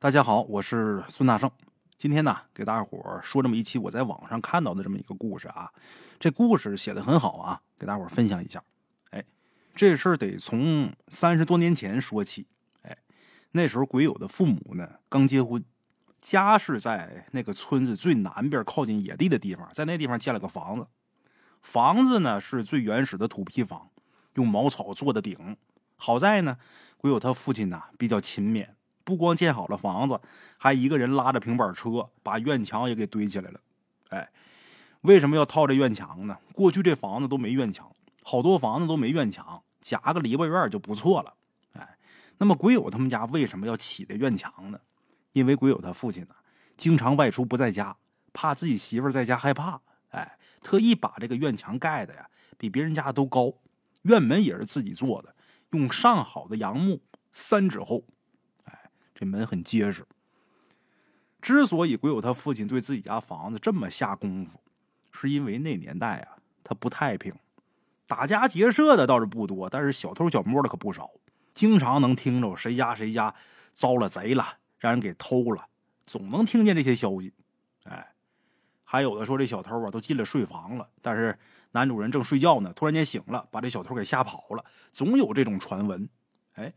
大家好，我是孙大圣。今天呢，给大伙说这么一期我在网上看到的这么一个故事啊。这故事写的很好啊，给大伙分享一下。哎，这事儿得从三十多年前说起。哎，那时候鬼友的父母呢刚结婚，家是在那个村子最南边靠近野地的地方，在那地方建了个房子。房子呢是最原始的土坯房，用茅草做的顶。好在呢，鬼友他父亲呢比较勤勉。不光建好了房子，还一个人拉着平板车把院墙也给堆起来了。哎，为什么要套这院墙呢？过去这房子都没院墙，好多房子都没院墙，夹个篱笆院就不错了。哎，那么鬼友他们家为什么要起这院墙呢？因为鬼友他父亲呢，经常外出不在家，怕自己媳妇在家害怕，哎，特意把这个院墙盖的呀比别人家都高，院门也是自己做的，用上好的杨木，三指厚。这门很结实。之所以鬼友他父亲对自己家房子这么下功夫，是因为那年代啊，他不太平，打家劫舍的倒是不多，但是小偷小摸的可不少，经常能听着谁家谁家遭了贼了，让人给偷了，总能听见这些消息。哎，还有的说这小偷啊都进了睡房了，但是男主人正睡觉呢，突然间醒了，把这小偷给吓跑了，总有这种传闻。哎，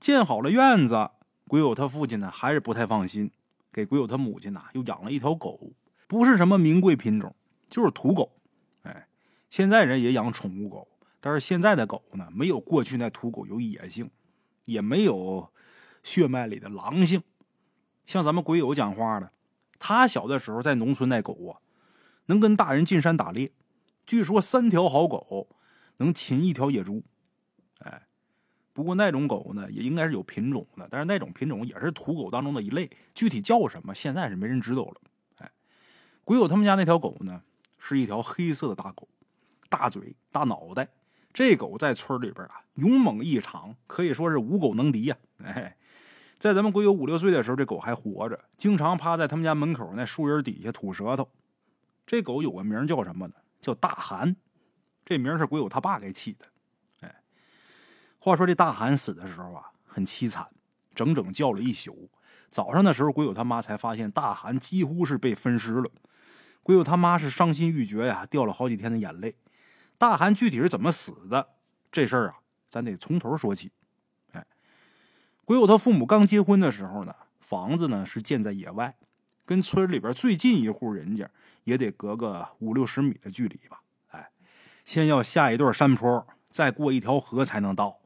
建好了院子。鬼友他父亲呢，还是不太放心，给鬼友他母亲呢又养了一条狗，不是什么名贵品种，就是土狗。哎，现在人也养宠物狗，但是现在的狗呢，没有过去那土狗有野性，也没有血脉里的狼性。像咱们鬼友讲话的，他小的时候在农村那狗啊，能跟大人进山打猎，据说三条好狗能擒一条野猪。不过那种狗呢，也应该是有品种的，但是那种品种也是土狗当中的一类，具体叫什么，现在是没人知道了。哎，鬼友他们家那条狗呢，是一条黑色的大狗，大嘴大脑袋。这狗在村里边啊，勇猛异常，可以说是无狗能敌呀。哎，在咱们鬼友五六岁的时候，这狗还活着，经常趴在他们家门口那树荫底下吐舌头。这狗有个名叫什么呢？叫大寒，这名是鬼友他爸给起的。话说这大寒死的时候啊，很凄惨，整整叫了一宿。早上的时候，鬼友他妈才发现大寒几乎是被分尸了。鬼友他妈是伤心欲绝呀，掉了好几天的眼泪。大寒具体是怎么死的？这事儿啊，咱得从头说起。哎，鬼友他父母刚结婚的时候呢，房子呢是建在野外，跟村里边最近一户人家也得隔个五六十米的距离吧。哎，先要下一段山坡，再过一条河才能到。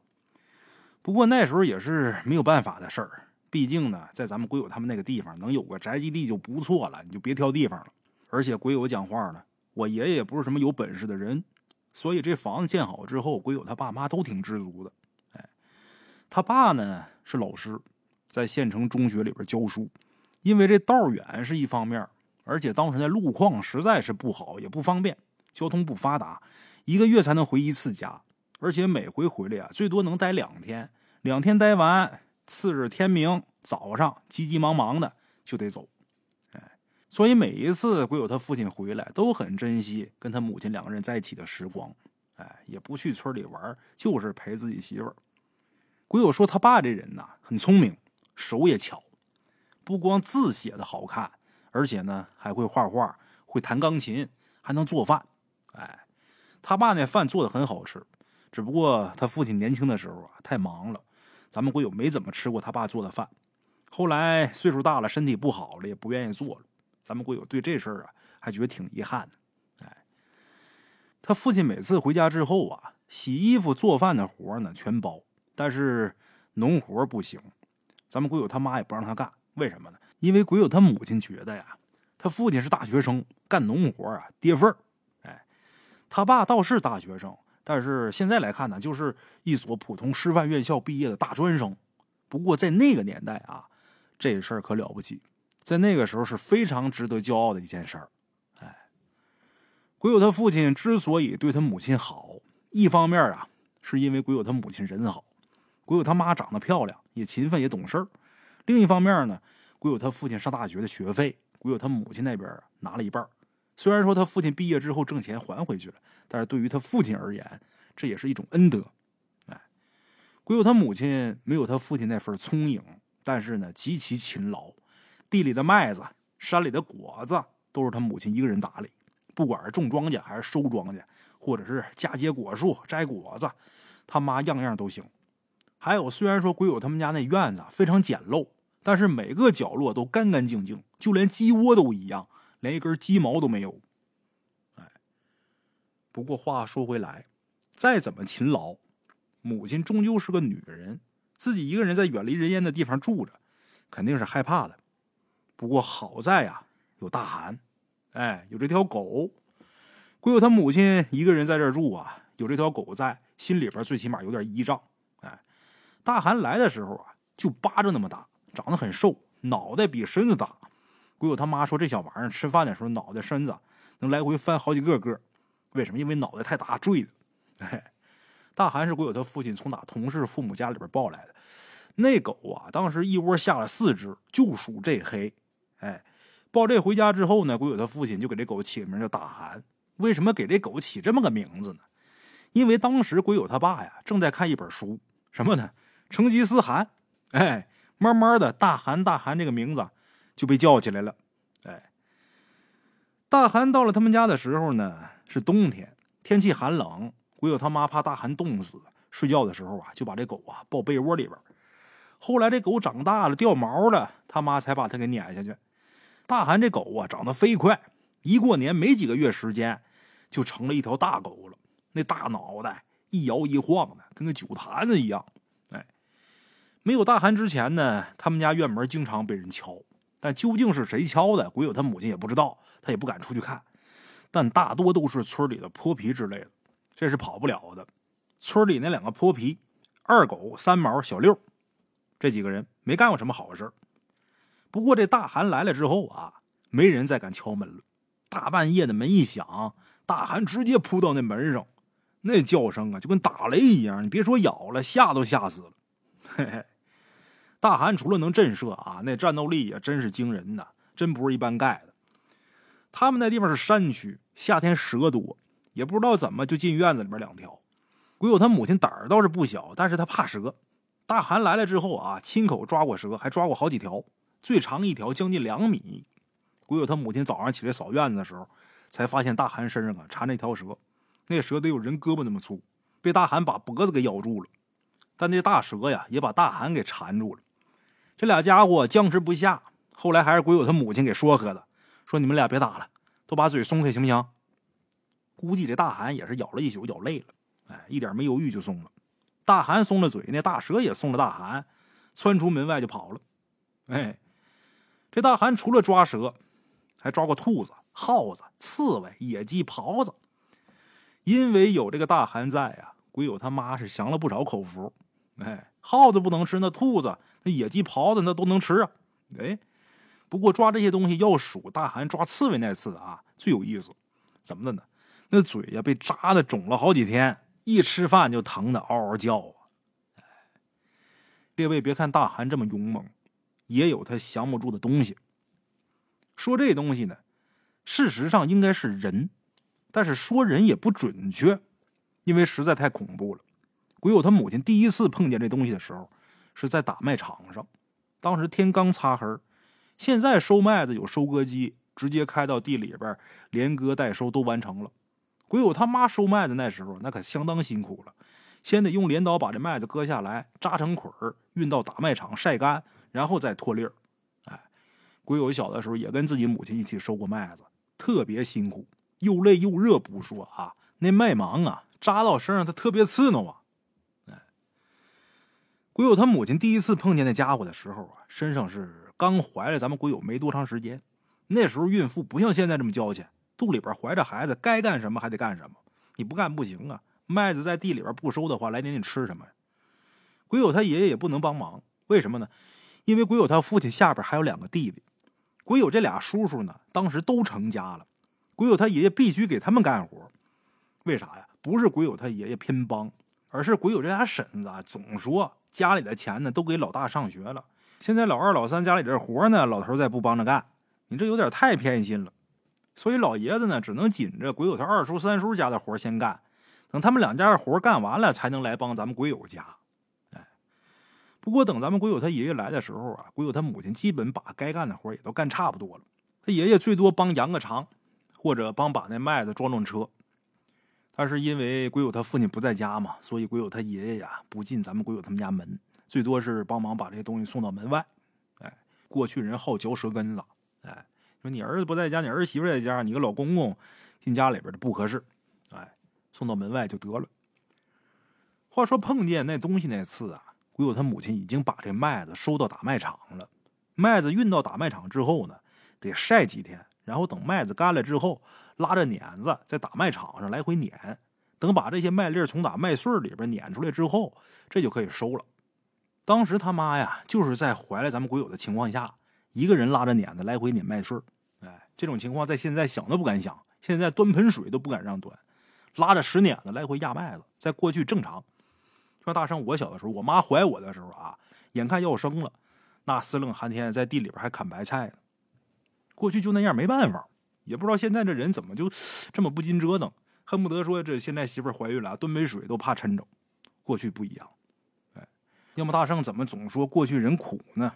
不过那时候也是没有办法的事儿，毕竟呢，在咱们鬼友他们那个地方能有个宅基地就不错了，你就别挑地方了。而且鬼友讲话呢，我爷爷也不是什么有本事的人，所以这房子建好之后，鬼友他爸妈都挺知足的。哎，他爸呢是老师，在县城中学里边教书，因为这道远是一方面，而且当时那路况实在是不好，也不方便，交通不发达，一个月才能回一次家，而且每回回来啊，最多能待两天。两天待完，次日天明早上，急急忙忙的就得走。哎，所以每一次鬼友他父亲回来，都很珍惜跟他母亲两个人在一起的时光。哎，也不去村里玩，就是陪自己媳妇儿。鬼友说他爸这人呐，很聪明，手也巧，不光字写的好看，而且呢还会画画，会弹钢琴，还能做饭。哎，他爸那饭做的很好吃，只不过他父亲年轻的时候啊，太忙了。咱们鬼友没怎么吃过他爸做的饭，后来岁数大了，身体不好了，也不愿意做了。咱们鬼友对这事儿啊，还觉得挺遗憾的。哎，他父亲每次回家之后啊，洗衣服、做饭的活呢全包，但是农活不行。咱们鬼友他妈也不让他干，为什么呢？因为鬼友他母亲觉得呀，他父亲是大学生，干农活啊跌份儿。哎，他爸倒是大学生。但是现在来看呢，就是一所普通师范院校毕业的大专生。不过在那个年代啊，这事儿可了不起，在那个时候是非常值得骄傲的一件事儿。哎，鬼友他父亲之所以对他母亲好，一方面啊，是因为鬼友他母亲人好，鬼友他妈长得漂亮，也勤奋，也懂事儿；另一方面呢，鬼友他父亲上大学的学费，鬼友他母亲那边拿了一半。虽然说他父亲毕业之后挣钱还回去了，但是对于他父亲而言，这也是一种恩德。哎，鬼友他母亲没有他父亲那份聪颖，但是呢极其勤劳，地里的麦子、山里的果子都是他母亲一个人打理，不管是种庄稼还是收庄稼，或者是嫁接果树、摘果子，他妈样样都行。还有，虽然说鬼友他们家那院子非常简陋，但是每个角落都干干净净，就连鸡窝都一样，连一根鸡毛都没有。哎，不过话说回来，再怎么勤劳，母亲终究是个女人，自己一个人在远离人烟的地方住着，肯定是害怕的。不过好在呀，有大寒，哎，有这条狗。鬼友他母亲一个人在这住啊，有这条狗在，心里边最起码有点依仗。哎大寒来的时候啊，就巴掌那么大，长得很瘦，脑袋比身子大。鬼友他妈说，这小玩意儿吃饭的时候，脑袋身子能来回翻好几个个。为什么？因为脑袋太大，坠的。哎，大韩是鬼友他父亲从打同事父母家里边抱来的。那狗啊，当时一窝下了四只，就属这黑。哎，抱这回家之后呢，鬼友他父亲就给这狗起名叫大韩。为什么给这狗起这么个名字呢？因为当时鬼友他爸呀，正在看一本书，什么呢？成吉思汗，哎，慢慢的，大韩大韩这个名字就被叫起来了。哎，大寒到了他们家的时候呢，是冬天，天气寒冷，鬼友他妈怕大寒冻死，睡觉的时候啊，就把这狗啊抱被窝里边。后来这狗长大了，掉毛了，他妈才把它给撵下去。大寒这狗啊，长得飞快，一过年没几个月时间，就成了一条大狗了。那大脑袋一摇一晃的，跟个酒坛子一样。哎没有大寒之前呢，他们家院门经常被人敲，但究竟是谁敲的，鬼友他母亲也不知道，他也不敢出去看。但大多都是村里的泼皮之类的，这是跑不了的。村里那两个泼皮，二狗、三毛、小六，这几个人没干过什么好事不过这大寒来了之后啊，没人再敢敲门了。大半夜的门一响，大寒直接扑到那门上，那叫声啊，就跟打雷一样。你别说咬了，吓都吓死了。嘿嘿。大汗除了能震慑啊，那战斗力也真是惊人呐，真不是一般盖的。他们那地方是山区，夏天蛇多，也不知道怎么就进院子里边两条。鬼友他母亲胆儿倒是不小，但是他怕蛇。大汗来了之后啊，亲口抓过蛇，还抓过好几条，最长一条将近两米。鬼友他母亲早上起来扫院子的时候，才发现大汗身上啊缠着一条蛇，那蛇得有人胳膊那么粗，被大汗把脖子给咬住了。但那大蛇呀，也把大汗给缠住了。这俩家伙僵持不下，后来还是鬼友他母亲给说和的，说你们俩别打了，都把嘴松开行不行？估计这大韩也是咬了一宿，咬累了，哎，一点没犹豫就松了。大韩松了嘴，那大蛇也松了大韩，窜出门外就跑了。哎，这大韩除了抓蛇，还抓过兔子、耗子、刺猬、野鸡、狍子。因为有这个大韩在呀，鬼友他妈是享了不少口福。哎，耗子不能吃，那兔子。那野鸡、狍子那都能吃啊！哎，不过抓这些东西要数大寒抓刺猬那次啊最有意思。怎么的呢？那嘴呀被扎的肿了好几天，一吃饭就疼的嗷嗷叫啊！哎，列位别看大寒这么勇猛，也有他降不住的东西。说这东西呢，事实上应该是人，但是说人也不准确，因为实在太恐怖了。鬼友他母亲第一次碰见这东西的时候。是在打麦场上，当时天刚擦黑现在收麦子有收割机，直接开到地里边，连割带收都完成了。鬼友他妈收麦子那时候那可相当辛苦了，先得用镰刀把这麦子割下来，扎成捆儿，运到打麦场晒干，然后再脱粒儿。哎，鬼友小的时候也跟自己母亲一起收过麦子，特别辛苦，又累又热不说啊，那麦芒啊扎到身上，它特别刺挠啊。鬼友他母亲第一次碰见那家伙的时候啊，身上是刚怀了咱们鬼友没多长时间。那时候孕妇不像现在这么娇气，肚里边怀着孩子，该干什么还得干什么。你不干不行啊！麦子在地里边不收的话，来年你吃什么呀？鬼友他爷爷也不能帮忙，为什么呢？因为鬼友他父亲下边还有两个弟弟，鬼友这俩叔叔呢，当时都成家了，鬼友他爷爷必须给他们干活。为啥呀？不是鬼友他爷爷偏帮，而是鬼友这俩婶子啊总说。家里的钱呢，都给老大上学了。现在老二、老三家里这活呢，老头再不帮着干，你这有点太偏心了。所以老爷子呢，只能紧着鬼友他二叔、三叔家的活先干，等他们两家的活干完了，才能来帮咱们鬼友家。哎，不过等咱们鬼友他爷爷来的时候啊，鬼友他母亲基本把该干的活也都干差不多了。他爷爷最多帮扬个场，或者帮把那麦子装装车。但是因为鬼友他父亲不在家嘛，所以鬼友他爷爷呀不进咱们鬼友他们家门，最多是帮忙把这些东西送到门外。哎，过去人好嚼舌根子，哎，说你儿子不在家，你儿媳妇在家，你个老公公进家里边的不合适，哎，送到门外就得了。话说碰见那东西那次啊，鬼友他母亲已经把这麦子收到打麦场了。麦子运到打麦场之后呢，得晒几天，然后等麦子干了之后。拉着碾子在打麦场上来回碾，等把这些麦粒从打麦穗里边碾出来之后，这就可以收了。当时他妈呀，就是在怀了咱们鬼友的情况下，一个人拉着碾子来回碾麦穗哎，这种情况在现在想都不敢想，现在端盆水都不敢让端，拉着石碾子来回压麦子，在过去正常。说大圣，我小的时候，我妈怀我的时候啊，眼看要生了，那司令寒天在地里边还砍白菜呢。过去就那样，没办法。也不知道现在这人怎么就这么不禁折腾，恨不得说这现在媳妇怀孕了，端杯水都怕抻着。过去不一样，哎，要么大圣怎么总说过去人苦呢？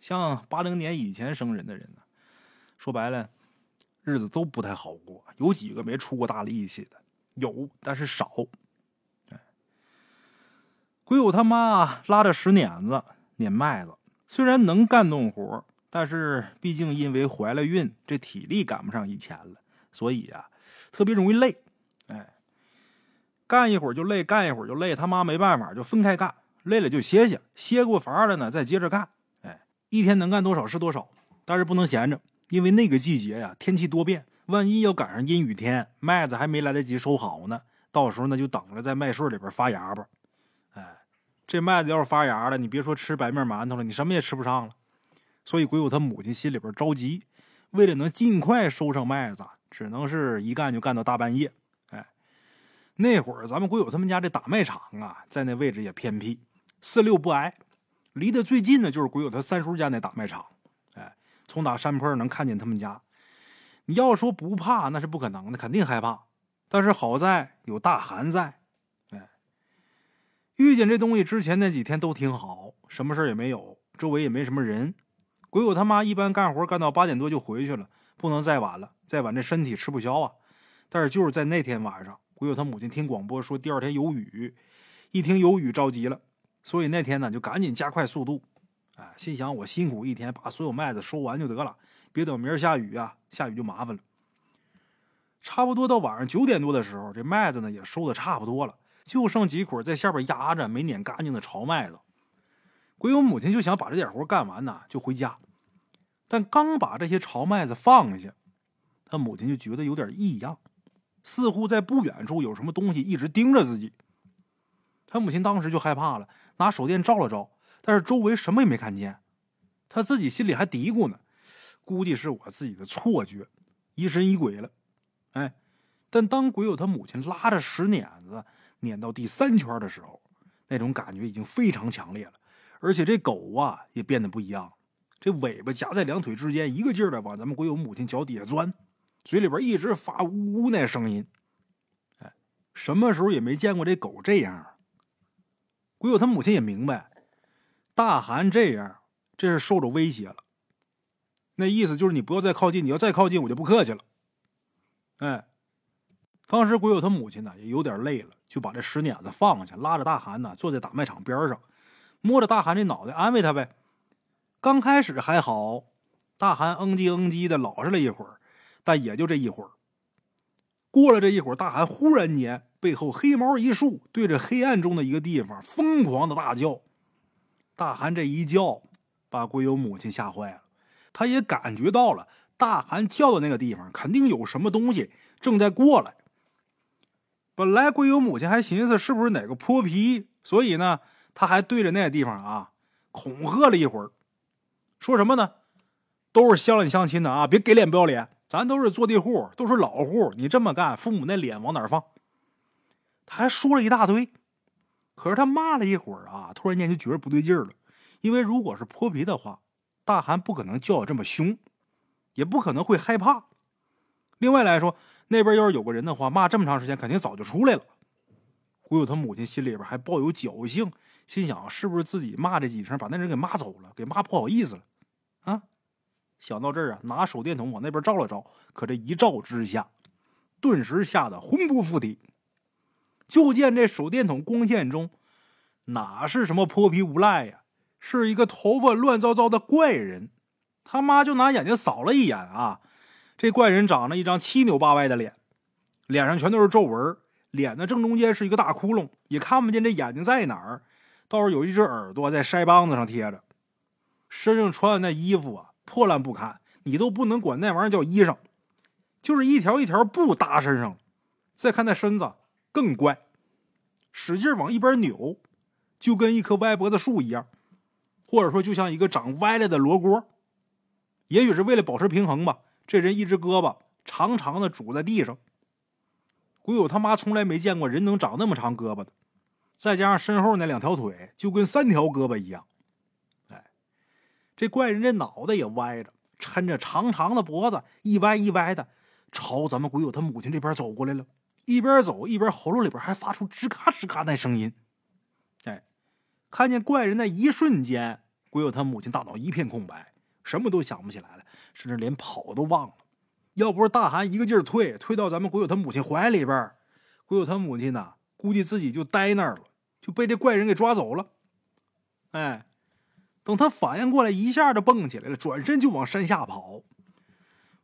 像八零年以前生人的人呢，说白了，日子都不太好过。有几个没出过大力气的？有，但是少。哎，鬼友他妈拉着石碾子碾麦子，虽然能干农活。但是毕竟因为怀了孕，这体力赶不上以前了，所以啊，特别容易累。哎，干一会儿就累，干一会儿就累。他妈没办法，就分开干，累了就歇歇，歇过乏了呢，再接着干。哎，一天能干多少是多少，但是不能闲着，因为那个季节呀，天气多变，万一要赶上阴雨天，麦子还没来得及收好呢，到时候那就等着在麦穗里边发芽吧。哎，这麦子要是发芽了，你别说吃白面馒头了，你什么也吃不上了。所以鬼友他母亲心里边着急，为了能尽快收上麦子，只能是一干就干到大半夜。哎，那会儿咱们鬼友他们家这打麦场啊，在那位置也偏僻，四六不挨，离得最近的就是鬼友他三叔家那打麦场。哎，从打山坡能看见他们家。你要说不怕，那是不可能的，肯定害怕。但是好在有大寒在。哎，遇见这东西之前那几天都挺好，什么事也没有，周围也没什么人。鬼友他妈一般干活干到八点多就回去了，不能再晚了，再晚这身体吃不消啊。但是就是在那天晚上，鬼友他母亲听广播说第二天有雨，一听有雨着急了，所以那天呢就赶紧加快速度。哎，心想我辛苦一天，把所有麦子收完就得了，别等明儿下雨啊，下雨就麻烦了。差不多到晚上九点多的时候，这麦子呢也收的差不多了，就剩几捆在下边压着没碾干净的潮麦子。鬼友母亲就想把这点活干完呢，就回家。但刚把这些潮麦子放下，他母亲就觉得有点异样，似乎在不远处有什么东西一直盯着自己。他母亲当时就害怕了，拿手电照了照，但是周围什么也没看见。他自己心里还嘀咕呢，估计是我自己的错觉，疑神疑鬼了。哎，但当鬼友他母亲拉着石碾子碾到第三圈的时候，那种感觉已经非常强烈了。而且这狗啊也变得不一样，这尾巴夹在两腿之间，一个劲儿的往咱们鬼友母亲脚底下钻，嘴里边一直发呜呜那声音。哎，什么时候也没见过这狗这样。鬼友他母亲也明白，大寒这样，这是受着威胁了。那意思就是你不要再靠近，你要再靠近我就不客气了。哎，当时鬼友他母亲呢也有点累了，就把这石碾子放下，拉着大寒呢坐在打麦场边上。摸着大韩这脑袋，安慰他呗。刚开始还好，大韩嗯唧嗯唧的老实了一会儿，但也就这一会儿。过了这一会儿，大韩忽然间背后黑毛一竖，对着黑暗中的一个地方疯狂的大叫。大韩这一叫，把鬼友母亲吓坏了。他也感觉到了，大韩叫的那个地方肯定有什么东西正在过来。本来鬼友母亲还寻思是不是哪个泼皮，所以呢。他还对着那个地方啊恐吓了一会儿，说什么呢？都是乡里乡亲的啊，别给脸不要脸，咱都是坐地户，都是老户，你这么干，父母那脸往哪放？他还说了一大堆，可是他骂了一会儿啊，突然间就觉得不对劲了，因为如果是泼皮的话，大韩不可能叫的这么凶，也不可能会害怕。另外来说，那边要是有个人的话，骂这么长时间，肯定早就出来了。鬼友他母亲心里边还抱有侥幸。心想是不是自己骂这几声把那人给骂走了，给骂不好意思了啊？想到这儿啊，拿手电筒往那边照了照，可这一照之下，顿时吓得魂不附体。就见这手电筒光线中，哪是什么泼皮无赖呀，是一个头发乱糟糟的怪人。他妈就拿眼睛扫了一眼啊，这怪人长着一张七扭八歪的脸，脸上全都是皱纹，脸的正中间是一个大窟窿，也看不见这眼睛在哪儿。倒是有一只耳朵在腮帮子上贴着，身上穿的那衣服啊破烂不堪，你都不能管那玩意儿叫衣裳，就是一条一条布搭身上。再看那身子更怪，使劲往一边扭，就跟一棵歪脖子树一样，或者说就像一个长歪了的罗锅。也许是为了保持平衡吧，这人一只胳膊长长的拄在地上。鬼友他妈从来没见过人能长那么长胳膊的。再加上身后那两条腿，就跟三条胳膊一样。哎，这怪人这脑袋也歪着，抻着长长的脖子，一歪一歪的，朝咱们鬼友他母亲这边走过来了。一边走一边喉咙里边还发出吱嘎吱嘎那声音。哎，看见怪人那一瞬间，鬼友他母亲大脑一片空白，什么都想不起来了，甚至连跑都忘了。要不是大汗一个劲儿退，退到咱们鬼友他母亲怀里边，鬼友他母亲呢？估计自己就呆那儿了，就被这怪人给抓走了。哎，等他反应过来，一下就蹦起来了，转身就往山下跑。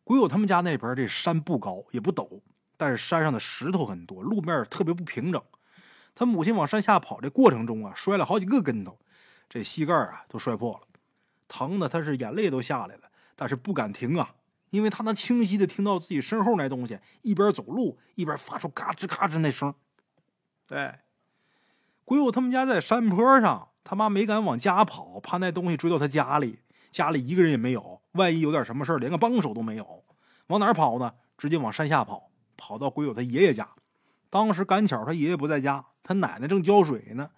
鬼友他们家那边这山不高也不陡，但是山上的石头很多，路面特别不平整。他母亲往山下跑这过程中啊，摔了好几个跟头，这膝盖啊都摔破了，疼的他是眼泪都下来了，但是不敢停啊，因为他能清晰的听到自己身后那东西一边走路一边发出嘎吱嘎吱那声。对，鬼友他们家在山坡上，他妈没敢往家跑，怕那东西追到他家里，家里一个人也没有，万一有点什么事连个帮手都没有，往哪跑呢？直接往山下跑，跑到鬼友他爷爷家。当时赶巧他爷爷不在家，他奶奶正浇水呢。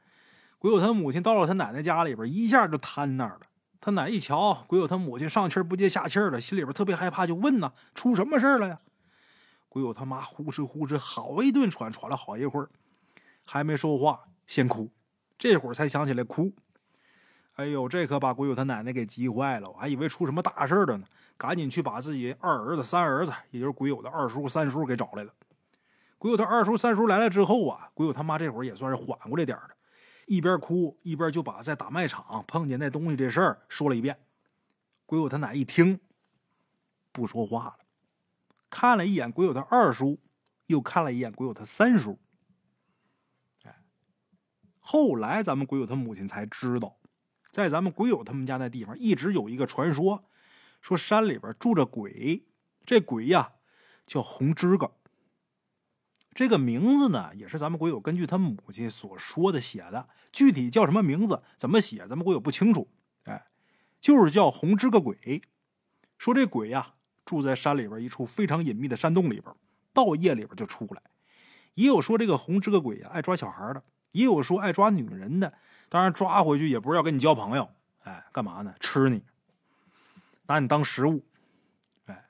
鬼友他母亲到了他奶奶家里边，一下就瘫那儿了。他奶一瞧，鬼友他母亲上气不接下气的，心里边特别害怕，就问呢：“出什么事了呀？”鬼友他妈呼哧呼哧好一顿喘，喘了好一会儿。还没说话，先哭，这会儿才想起来哭。哎呦，这可把鬼友他奶奶给急坏了，我还以为出什么大事了呢，赶紧去把自己二儿子、三儿子，也就是鬼友的二叔、三叔给找来了。鬼友他二叔、三叔来了之后啊，鬼友他妈这会儿也算是缓过来点了，一边哭一边就把在打卖场碰见那东西这事儿说了一遍。鬼友他奶一听，不说话了，看了一眼鬼友他二叔，又看了一眼鬼友他三叔。后来，咱们鬼友他母亲才知道，在咱们鬼友他们家那地方，一直有一个传说，说山里边住着鬼。这鬼呀，叫红枝个。这个名字呢，也是咱们鬼友根据他母亲所说的写的。具体叫什么名字，怎么写，咱们鬼友不清楚。哎，就是叫红枝个鬼。说这鬼呀，住在山里边一处非常隐秘的山洞里边，到夜里边就出来。也有说这个红枝个鬼呀，爱抓小孩的。也有说爱抓女人的，当然抓回去也不是要跟你交朋友，哎，干嘛呢？吃你，拿你当食物。哎，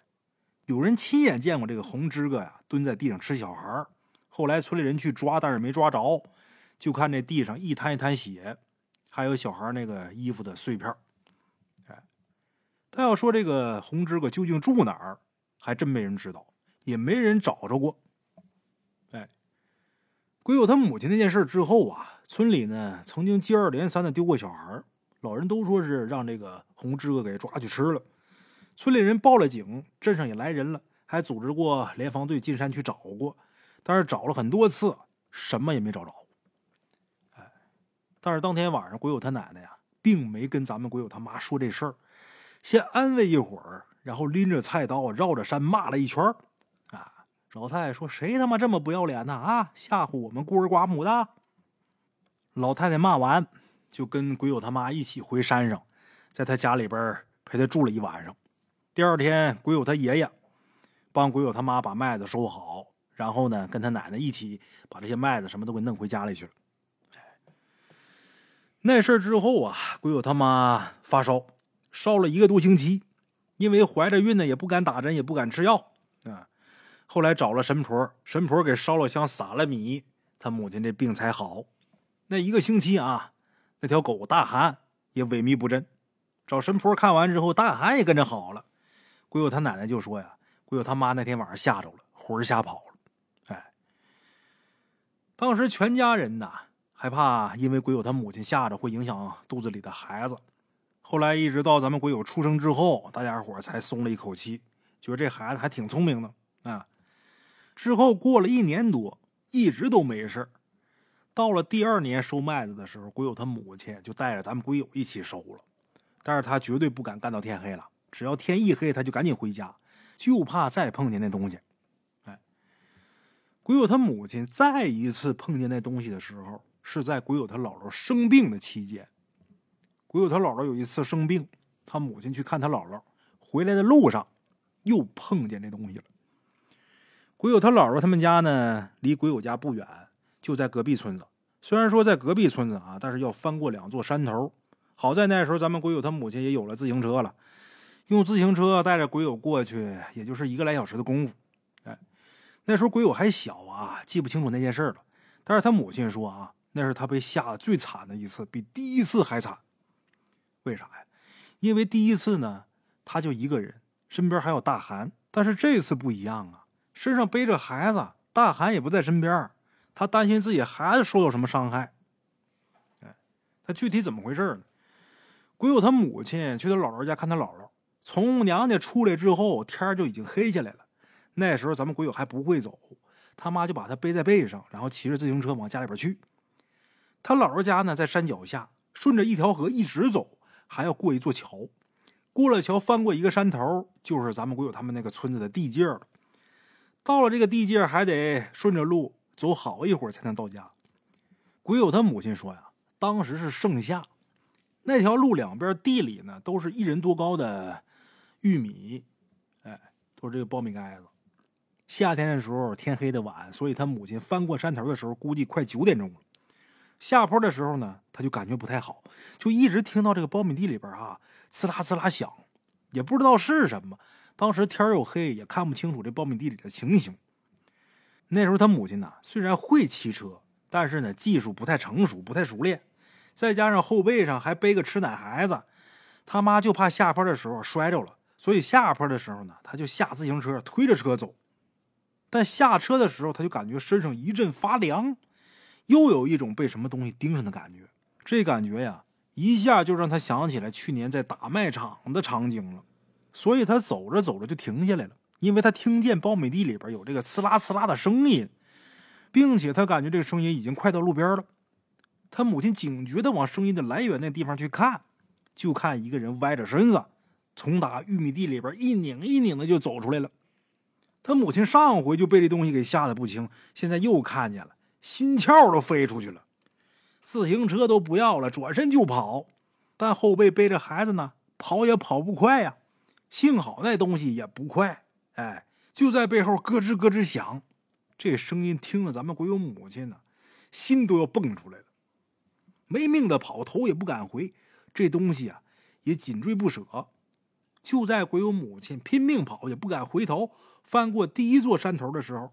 有人亲眼见过这个红枝哥呀，蹲在地上吃小孩后来村里人去抓，但是没抓着，就看这地上一滩一滩血，还有小孩那个衣服的碎片。哎，他要说这个红枝哥究竟住哪儿，还真没人知道，也没人找着过。哎鬼友他母亲那件事之后啊，村里呢曾经接二连三的丢过小孩老人都说是让这个红枝哥给抓去吃了。村里人报了警，镇上也来人了，还组织过联防队进山去找过，但是找了很多次，什么也没找着。哎，但是当天晚上，鬼友他奶奶呀，并没跟咱们鬼友他妈说这事儿，先安慰一会儿，然后拎着菜刀绕着山骂了一圈老太太说：“谁他妈这么不要脸呢？啊，吓唬我们孤儿寡母的！”老太太骂完，就跟鬼友他妈一起回山上，在他家里边陪他住了一晚上。第二天，鬼友他爷爷帮鬼友他妈把麦子收好，然后呢，跟他奶奶一起把这些麦子什么都给弄回家里去了。那事之后啊，鬼友他妈发烧，烧了一个多星期，因为怀着孕呢，也不敢打针，也不敢吃药啊。后来找了神婆，神婆给烧了香，撒了米，他母亲这病才好。那一个星期啊，那条狗大寒也萎靡不振。找神婆看完之后，大寒也跟着好了。鬼友他奶奶就说呀：“鬼友他妈那天晚上吓着了，魂吓跑了。”哎，当时全家人呐害怕，因为鬼友他母亲吓着会影响肚子里的孩子。后来一直到咱们鬼友出生之后，大家伙才松了一口气，觉得这孩子还挺聪明的啊。之后过了一年多，一直都没事到了第二年收麦子的时候，鬼友他母亲就带着咱们鬼友一起收了。但是他绝对不敢干到天黑了，只要天一黑，他就赶紧回家，就怕再碰见那东西。哎，鬼友他母亲再一次碰见那东西的时候，是在鬼友他姥姥生病的期间。鬼友他姥姥有一次生病，他母亲去看他姥姥，回来的路上又碰见这东西了。鬼友他姥姥他们家呢，离鬼友家不远，就在隔壁村子。虽然说在隔壁村子啊，但是要翻过两座山头。好在那时候，咱们鬼友他母亲也有了自行车了，用自行车带着鬼友过去，也就是一个来小时的功夫。哎，那时候鬼友还小啊，记不清楚那件事了。但是他母亲说啊，那是他被吓得最惨的一次，比第一次还惨。为啥呀？因为第一次呢，他就一个人，身边还有大寒。但是这次不一样啊，身上背着孩子，大韩也不在身边，他担心自己孩子受到什么伤害。哎，他具体怎么回事呢？鬼友他母亲去他姥姥家看他姥姥，从娘家出来之后，天就已经黑下来了。那时候咱们鬼友还不会走，他妈就把他背在背上，然后骑着自行车往家里边去。他姥姥家呢在山脚下，顺着一条河一直走，还要过一座桥。过了桥，翻过一个山头，就是咱们鬼友他们那个村子的地界了。到了这个地界，还得顺着路走好一会儿才能到家。鬼友他母亲说呀，当时是盛夏。那条路两边地里呢，都是一人多高的玉米，哎，都是这个苞米盖子。夏天的时候天黑的晚，所以他母亲翻过山头的时候，估计快九点钟了。下坡的时候呢，他就感觉不太好，就一直听到这个苞米地里边啊，呲啦呲啦响，也不知道是什么。当时天又黑，也看不清楚这苞米地里的情形。那时候他母亲呢，虽然会骑车，但是呢，技术不太成熟，不太熟练。再加上后背上还背个吃奶孩子，他妈就怕下坡的时候摔着了，所以下坡的时候呢，他就下自行车推着车走。但下车的时候，他就感觉身上一阵发凉，又有一种被什么东西盯上的感觉。这感觉呀，一下就让他想起来去年在打麦场的场景了。所以他走着走着就停下来了，因为他听见苞米地里边有这个呲啦呲啦的声音，并且他感觉这个声音已经快到路边了。他母亲警觉的往声音的来源那地方去看，就看一个人歪着身子，从打玉米地里边一拧一拧的就走出来了。他母亲上回就被这东西给吓得不轻，现在又看见了，心窍都飞出去了，自行车都不要了，转身就跑。但后背背着孩子呢，跑也跑不快呀。幸好那东西也不快，哎，就在背后咯吱咯吱响。这声音听了咱们鬼友母亲呢，心都要蹦出来了。没命的跑，头也不敢回。这东西啊，也紧追不舍。就在鬼友母亲拼命跑，也不敢回头，翻过第一座山头的时候，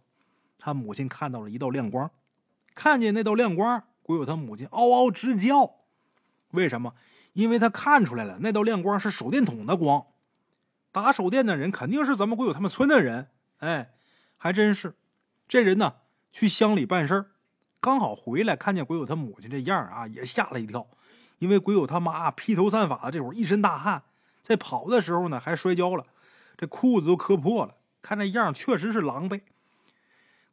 他母亲看到了一道亮光。看见那道亮光，鬼友他母亲嗷嗷直叫。为什么？因为他看出来了，那道亮光是手电筒的光。打手电的人肯定是咱们鬼友他们村的人。哎，还真是。这人呢，去乡里办事儿。刚好回来，看见鬼友他母亲这样啊，也吓了一跳。因为鬼友他妈披头散发的，这会儿一身大汗，在跑的时候呢还摔跤了，这裤子都磕破了。看这样，确实是狼狈。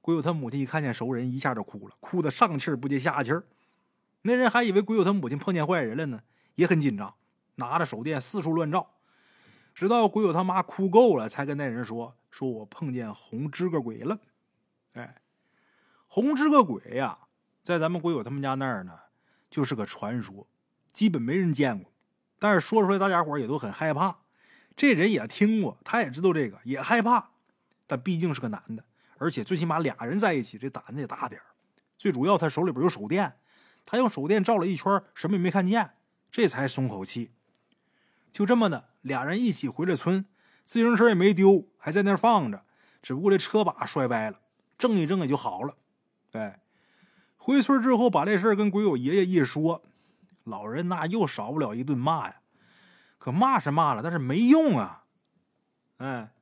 鬼友他母亲一看见熟人，一下就哭了，哭得上气不接下气儿。那人还以为鬼友他母亲碰见坏人了呢，也很紧张，拿着手电四处乱照。直到鬼友他妈哭够了，才跟那人说：“说我碰见红知个鬼了。”哎。红知个鬼呀，在咱们鬼友他们家那儿呢，就是个传说，基本没人见过。但是说出来，大家伙也都很害怕。这人也听过，他也知道这个，也害怕。但毕竟是个男的，而且最起码俩人在一起，这胆子也大点最主要，他手里边有手电，他用手电照了一圈，什么也没看见，这才松口气。就这么的，俩人一起回了村，自行车也没丢，还在那儿放着，只不过这车把摔歪了，正一正也就好了。哎，回村之后把这事跟鬼友爷爷一说，老人那又少不了一顿骂呀。可骂是骂了，但是没用啊。哎，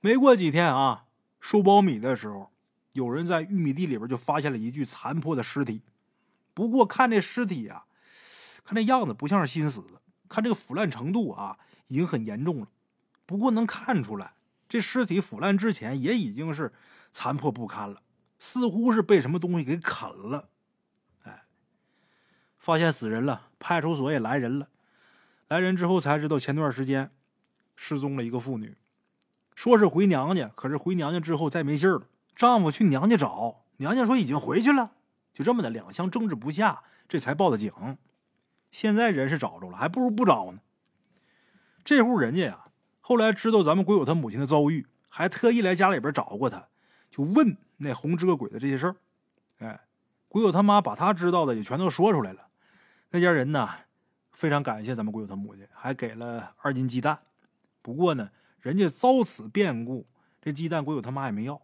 没过几天啊，收苞米的时候，有人在玉米地里边就发现了一具残破的尸体。不过看这尸体啊，看这样子不像是新死的，看这个腐烂程度啊，已经很严重了。不过能看出来，这尸体腐烂之前也已经是残破不堪了，似乎是被什么东西给啃了。哎，发现死人了，派出所也来人了。来人之后才知道，前段时间失踪了一个妇女，说是回娘家，可是回娘家之后再没信了。丈夫去娘家找，娘家说已经回去了。就这么的，两相争执不下，这才报的警。现在人是找着了，还不如不找呢。这户人家呀，后来知道咱们鬼友他母亲的遭遇，还特意来家里边找过他，就问那红这个鬼的这些事儿。哎，鬼友他妈把他知道的也全都说出来了。那家人呢？非常感谢咱们鬼友他母亲，还给了二斤鸡蛋。不过呢，人家遭此变故，这鸡蛋鬼友他妈也没要。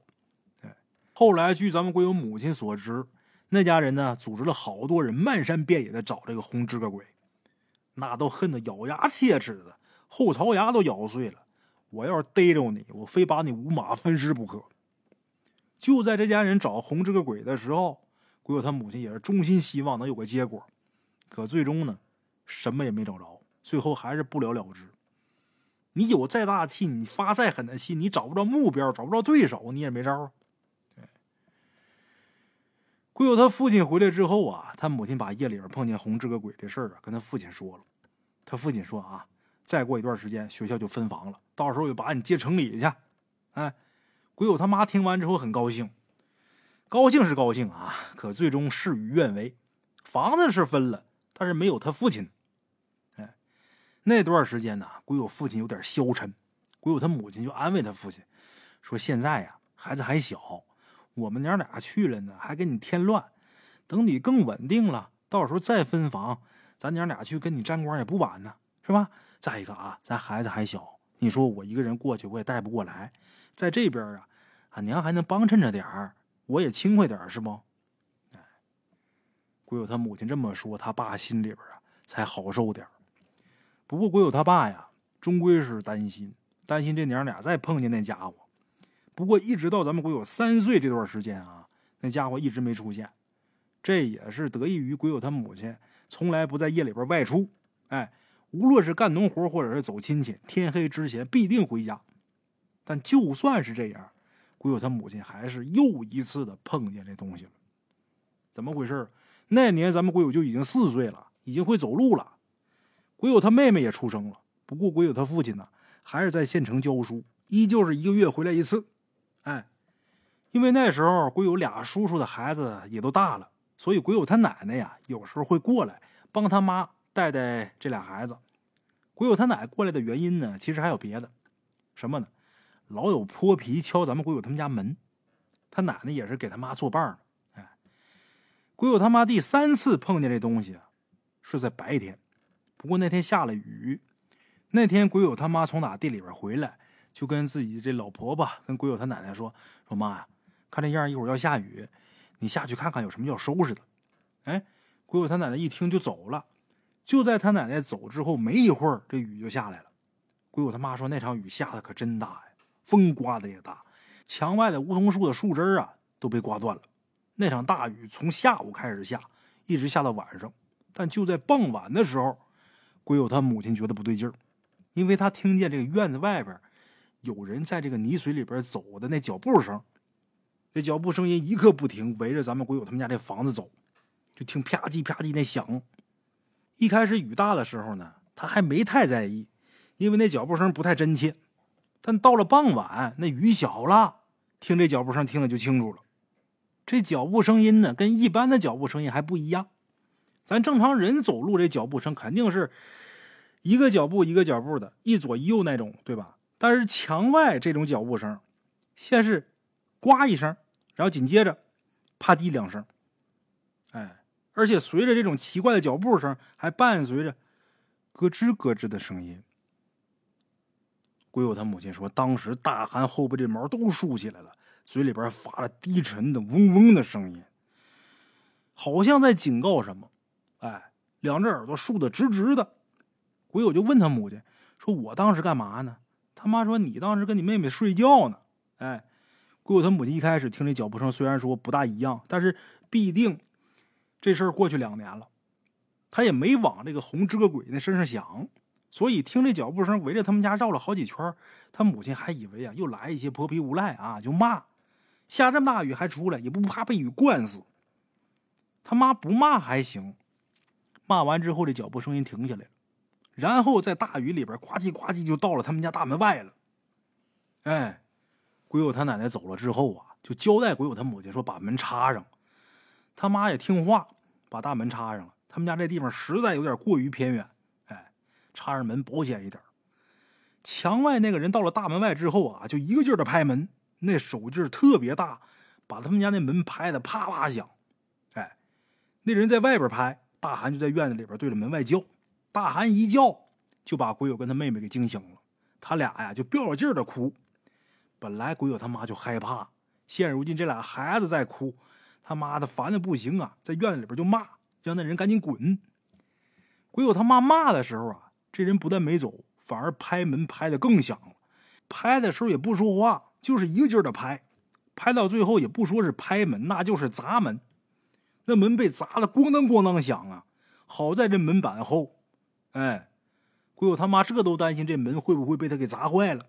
哎，后来据咱们鬼友母亲所知，那家人呢组织了好多人漫山遍野的找这个红指个鬼，那都恨得咬牙切齿的，后槽牙都咬碎了。我要是逮着你，我非把你五马分尸不可。就在这家人找红指个鬼的时候，鬼友他母亲也是衷心希望能有个结果，可最终呢？什么也没找着，最后还是不了了之。你有再大气，你发再狠的气，你找不着目标，找不着对手，你也没招啊。鬼友他父亲回来之后啊，他母亲把夜里边碰见红这个鬼这事儿啊，跟他父亲说了。他父亲说啊，再过一段时间学校就分房了，到时候就把你接城里去。哎，鬼友他妈听完之后很高兴，高兴是高兴啊，可最终事与愿违，房子是分了，但是没有他父亲。哎那段时间呢，鬼友父亲有点消沉，鬼友他母亲就安慰他父亲说：“现在呀，孩子还小，我们娘俩去了呢，还给你添乱。等你更稳定了，到时候再分房，咱娘俩去跟你沾光也不晚呢，是吧？再一个啊，咱孩子还小，你说我一个人过去我也带不过来，在这边啊，俺娘还能帮衬着点儿，我也轻快点是不？”哎，鬼友他母亲这么说，他爸心里边啊才好受点不过，鬼友他爸呀，终归是担心，担心这娘俩再碰见那家伙。不过，一直到咱们鬼友三岁这段时间啊，那家伙一直没出现。这也是得益于鬼友他母亲从来不在夜里边外出。哎，无论是干农活或者是走亲戚，天黑之前必定回家。但就算是这样，鬼友他母亲还是又一次的碰见这东西了。怎么回事？那年咱们鬼友就已经四岁了，已经会走路了。鬼友他妹妹也出生了，不过鬼友他父亲呢，还是在县城教书，依旧是一个月回来一次。哎，因为那时候鬼友俩叔叔的孩子也都大了，所以鬼友他奶奶呀，有时候会过来帮他妈带带这俩孩子。鬼友他奶过来的原因呢，其实还有别的，什么呢？老有泼皮敲咱们鬼友他们家门，他奶奶也是给他妈作伴儿哎，鬼友他妈第三次碰见这东西，是在白天。不过那天下了雨，那天鬼友他妈从哪地里边回来，就跟自己这老婆婆跟鬼友他奶奶说：“说妈呀，看这样一会儿要下雨，你下去看看有什么要收拾的。”哎，鬼友他奶奶一听就走了。就在他奶奶走之后没一会儿，这雨就下来了。鬼友他妈说：“那场雨下的可真大呀，风刮的也大，墙外的梧桐树的树枝啊都被刮断了。那场大雨从下午开始下，一直下到晚上。但就在傍晚的时候。”鬼友他母亲觉得不对劲儿，因为他听见这个院子外边有人在这个泥水里边走的那脚步声，那脚步声音一刻不停，围着咱们鬼友他们家这房子走，就听啪叽啪叽那响。一开始雨大的时候呢，他还没太在意，因为那脚步声不太真切。但到了傍晚，那雨小了，听这脚步声听的就清楚了。这脚步声音呢，跟一般的脚步声音还不一样。咱正常人走路，这脚步声肯定是一个脚步一个脚步的，一左一右那种，对吧？但是墙外这种脚步声，先是呱一声，然后紧接着啪叽两声，哎，而且随着这种奇怪的脚步声，还伴随着咯吱咯吱的声音。鬼友他母亲说，当时大汗后背这毛都竖起来了，嘴里边发了低沉的嗡嗡的声音，好像在警告什么。哎两只耳朵竖得直直的。鬼友就问他母亲说：“我当时干嘛呢？”他妈说：“你当时跟你妹妹睡觉呢。”哎，鬼友他母亲一开始听这脚步声，虽然说不大一样，但是必定这事儿过去两年了，他也没往这个红知个鬼那身上想，所以听这脚步声围着他们家绕了好几圈，他母亲还以为啊又来一些泼皮无赖啊，就骂：“下这么大雨还出来，也不怕被雨灌死？”他妈不骂还行，骂完之后这脚步声音停下来了。然后在大雨里边，呱唧呱唧就到了他们家大门外了。哎，鬼友他奶奶走了之后啊，就交代鬼友他母亲说：“把门插上。”他妈也听话，把大门插上了。他们家这地方实在有点过于偏远，哎，插上门保险一点。墙外那个人到了大门外之后啊，就一个劲儿的拍门，那手劲儿特别大，把他们家那门拍的啪啪响。哎，那人在外边拍，大韩就在院子里边对着门外叫。大韩一叫，就把鬼友跟他妹妹给惊醒了。他俩呀就飙了劲儿的哭。本来鬼友他妈就害怕，现如今这俩孩子在哭，他妈的烦的不行啊，在院子里边就骂，让那人赶紧滚。鬼友他妈骂的时候啊，这人不但没走，反而拍门拍的更响了。拍的时候也不说话，就是一个劲的拍，拍到最后也不说是拍门，那就是砸门。那门被砸的咣当咣当响啊！好在这门板厚。哎，鬼友他妈这都担心这门会不会被他给砸坏了。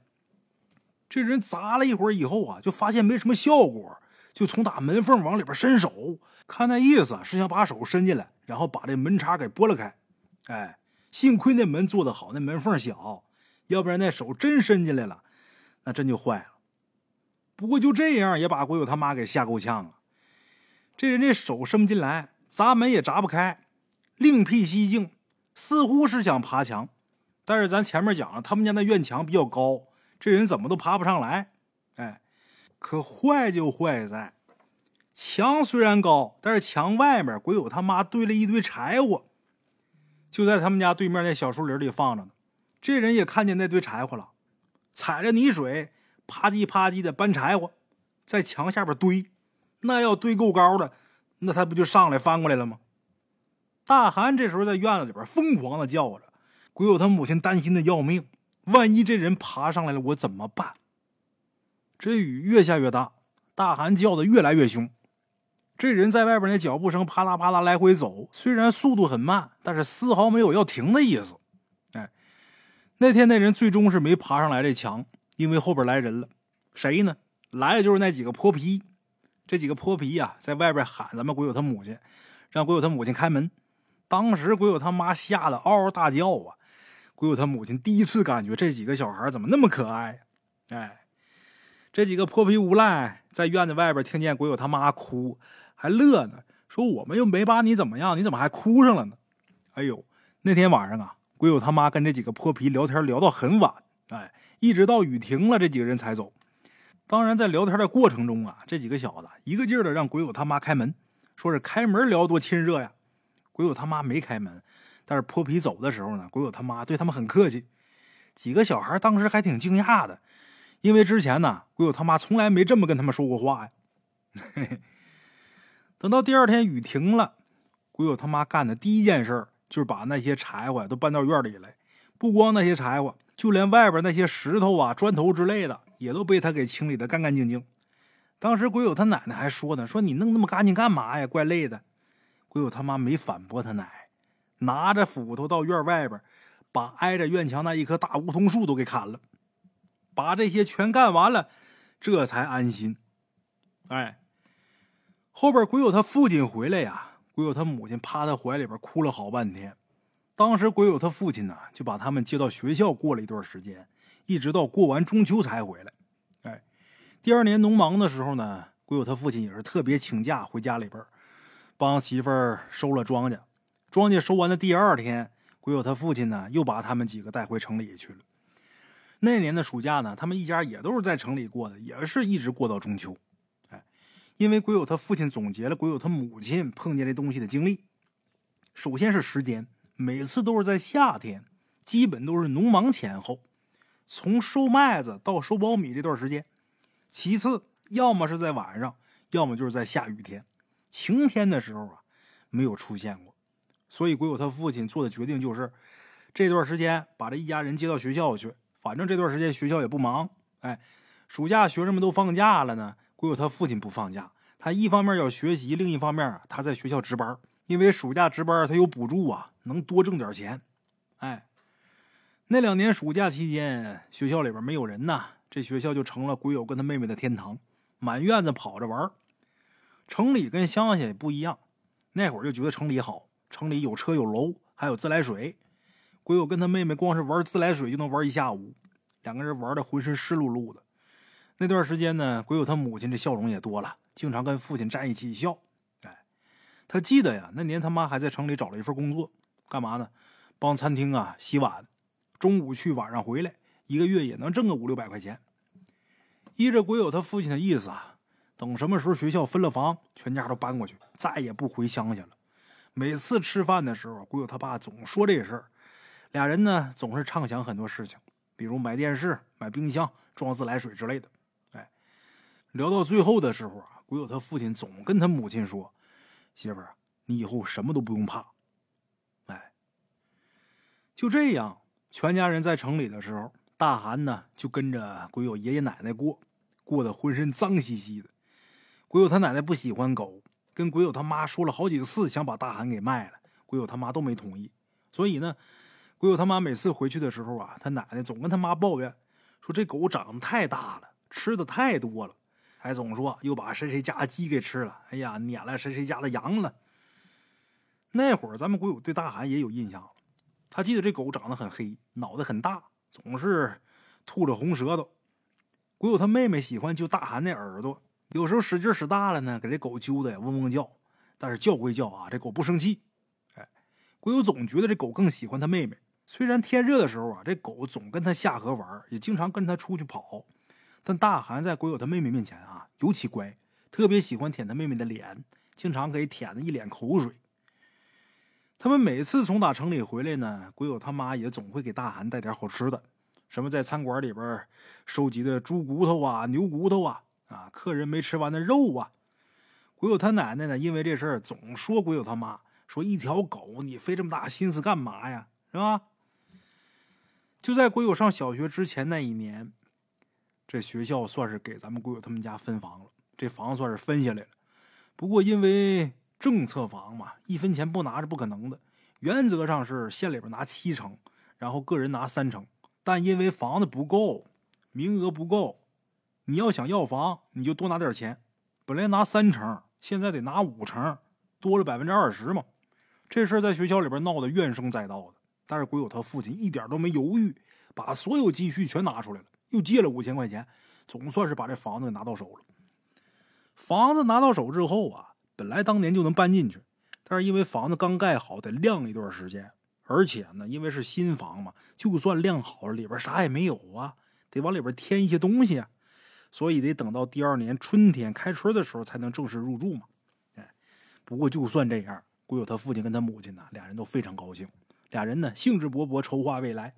这人砸了一会儿以后啊，就发现没什么效果，就从打门缝往里边伸手，看那意思是想把手伸进来，然后把这门插给拨了开。哎，幸亏那门做的好，那门缝小，要不然那手真伸进来了，那真就坏了。不过就这样也把鬼友他妈给吓够呛了。这人这手伸不进来，砸门也砸不开，另辟蹊径。似乎是想爬墙，但是咱前面讲了，他们家那院墙比较高，这人怎么都爬不上来。哎，可坏就坏在，墙虽然高，但是墙外面鬼友他妈堆了一堆柴火，就在他们家对面那小树林里放着呢。这人也看见那堆柴火了，踩着泥水，啪叽啪叽的搬柴火，在墙下边堆。那要堆够高的，那他不就上来翻过来了吗？大韩这时候在院子里边疯狂的叫着，鬼友他母亲担心的要命，万一这人爬上来了，我怎么办？这雨越下越大，大韩叫的越来越凶。这人在外边那脚步声啪啦啪啦来回走，虽然速度很慢，但是丝毫没有要停的意思。哎，那天那人最终是没爬上来这墙，因为后边来人了。谁呢？来的就是那几个泼皮。这几个泼皮呀，在外边喊咱们鬼友他母亲，让鬼友他母亲开门。当时鬼友他妈吓得嗷嗷大叫啊！鬼友他母亲第一次感觉这几个小孩怎么那么可爱哎，这几个泼皮无赖在院子外边听见鬼友他妈哭，还乐呢，说我们又没把你怎么样，你怎么还哭上了呢？哎呦，那天晚上啊，鬼友他妈跟这几个泼皮聊天聊到很晚，哎，一直到雨停了，这几个人才走。当然，在聊天的过程中啊，这几个小子一个劲儿的让鬼友他妈开门，说是开门聊多亲热呀。鬼友他妈没开门，但是泼皮走的时候呢，鬼友他妈对他们很客气。几个小孩当时还挺惊讶的，因为之前呢，鬼友他妈从来没这么跟他们说过话呀。等到第二天雨停了，鬼友他妈干的第一件事就是把那些柴火都搬到院里来。不光那些柴火，就连外边那些石头啊、砖头之类的，也都被他给清理的干干净净。当时鬼友他奶奶还说呢：“说你弄那么干净干嘛呀？怪累的。”鬼友他妈没反驳他奶，拿着斧头到院外边，把挨着院墙那一棵大梧桐树都给砍了，把这些全干完了，这才安心。哎，后边鬼友他父亲回来呀，鬼友他母亲趴在怀里边哭了好半天。当时鬼友他父亲呢，就把他们接到学校过了一段时间，一直到过完中秋才回来。哎，第二年农忙的时候呢，鬼友他父亲也是特别请假回家里边。帮媳妇儿收了庄稼，庄稼收完的第二天，鬼友他父亲呢又把他们几个带回城里去了。那年的暑假呢，他们一家也都是在城里过的，也是一直过到中秋。哎，因为鬼友他父亲总结了鬼友他母亲碰见这东西的经历。首先是时间，每次都是在夏天，基本都是农忙前后，从收麦子到收苞米这段时间。其次，要么是在晚上，要么就是在下雨天。晴天的时候啊，没有出现过。所以鬼友他父亲做的决定就是，这段时间把这一家人接到学校去，反正这段时间学校也不忙。哎，暑假学生们都放假了呢，鬼友他父亲不放假，他一方面要学习，另一方面他在学校值班，因为暑假值班他有补助啊，能多挣点钱。哎，那两年暑假期间，学校里边没有人呐，这学校就成了鬼友跟他妹妹的天堂，满院子跑着玩。城里跟乡下也不一样，那会儿就觉得城里好。城里有车有楼，还有自来水。鬼友跟他妹妹光是玩自来水就能玩一下午，两个人玩的浑身湿漉漉的。那段时间呢，鬼友他母亲这笑容也多了，经常跟父亲站一起笑。哎，他记得呀，那年他妈还在城里找了一份工作，干嘛呢？帮餐厅啊洗碗，中午去，晚上回来，一个月也能挣个五六百块钱。依着鬼友他父亲的意思啊，等什么时候学校分了房，全家都搬过去，再也不回乡下了。每次吃饭的时候，鬼友他爸总说这事儿，俩人呢总是畅想很多事情，比如买电视、买冰箱、装自来水之类的。哎，聊到最后的时候啊，鬼友他父亲总跟他母亲说：“媳妇儿，你以后什么都不用怕。”哎，就这样，全家人在城里的时候，大韩呢就跟着鬼友爷爷奶奶过，过得浑身脏兮兮的。鬼友他奶奶不喜欢狗。跟鬼友他妈说了好几次，想把大韩给卖了，鬼友他妈都没同意。所以呢，鬼友他妈每次回去的时候啊，他奶奶总跟他妈抱怨，说这狗长得太大了，吃的太多了，还总说又把谁谁家的鸡给吃了，哎呀，撵了谁谁家的羊了。那会儿咱们鬼友对大韩也有印象，他记得这狗长得很黑，脑袋很大，总是吐着红舌头。鬼友他妹妹喜欢揪大韩那耳朵。有时候使劲使大了呢，给这狗揪的呀嗡嗡叫。但是叫归叫啊，这狗不生气。哎，鬼友总觉得这狗更喜欢他妹妹。虽然天热的时候啊，这狗总跟他下河玩，也经常跟他出去跑。但大韩在鬼友他妹妹面前啊，尤其乖，特别喜欢舔他妹妹的脸，经常给舔的一脸口水。他们每次从打城里回来呢，鬼友他妈也总会给大韩带点好吃的，什么在餐馆里边收集的猪骨头啊、牛骨头啊。啊，客人没吃完的肉啊！鬼友他奶奶呢，因为这事儿总说鬼友他妈说一条狗，你费这么大心思干嘛呀？是吧？就在鬼友上小学之前那一年，这学校算是给咱们鬼友他们家分房了，这房算是分下来了。不过因为政策房嘛，一分钱不拿是不可能的。原则上是县里边拿七成，然后个人拿三成，但因为房子不够，名额不够。你要想要房，你就多拿点钱。本来拿三成，现在得拿五成，多了百分之二十嘛。这事儿在学校里边闹得怨声载道的。但是鬼友他父亲一点都没犹豫，把所有积蓄全拿出来了，又借了五千块钱，总算是把这房子给拿到手了。房子拿到手之后啊，本来当年就能搬进去，但是因为房子刚盖好，得晾一段时间，而且呢，因为是新房嘛，就算晾好了，里边啥也没有啊，得往里边添一些东西啊。所以得等到第二年春天开春的时候才能正式入住嘛。哎，不过就算这样，鬼友他父亲跟他母亲呢，俩人都非常高兴，俩人呢兴致勃勃筹划未来。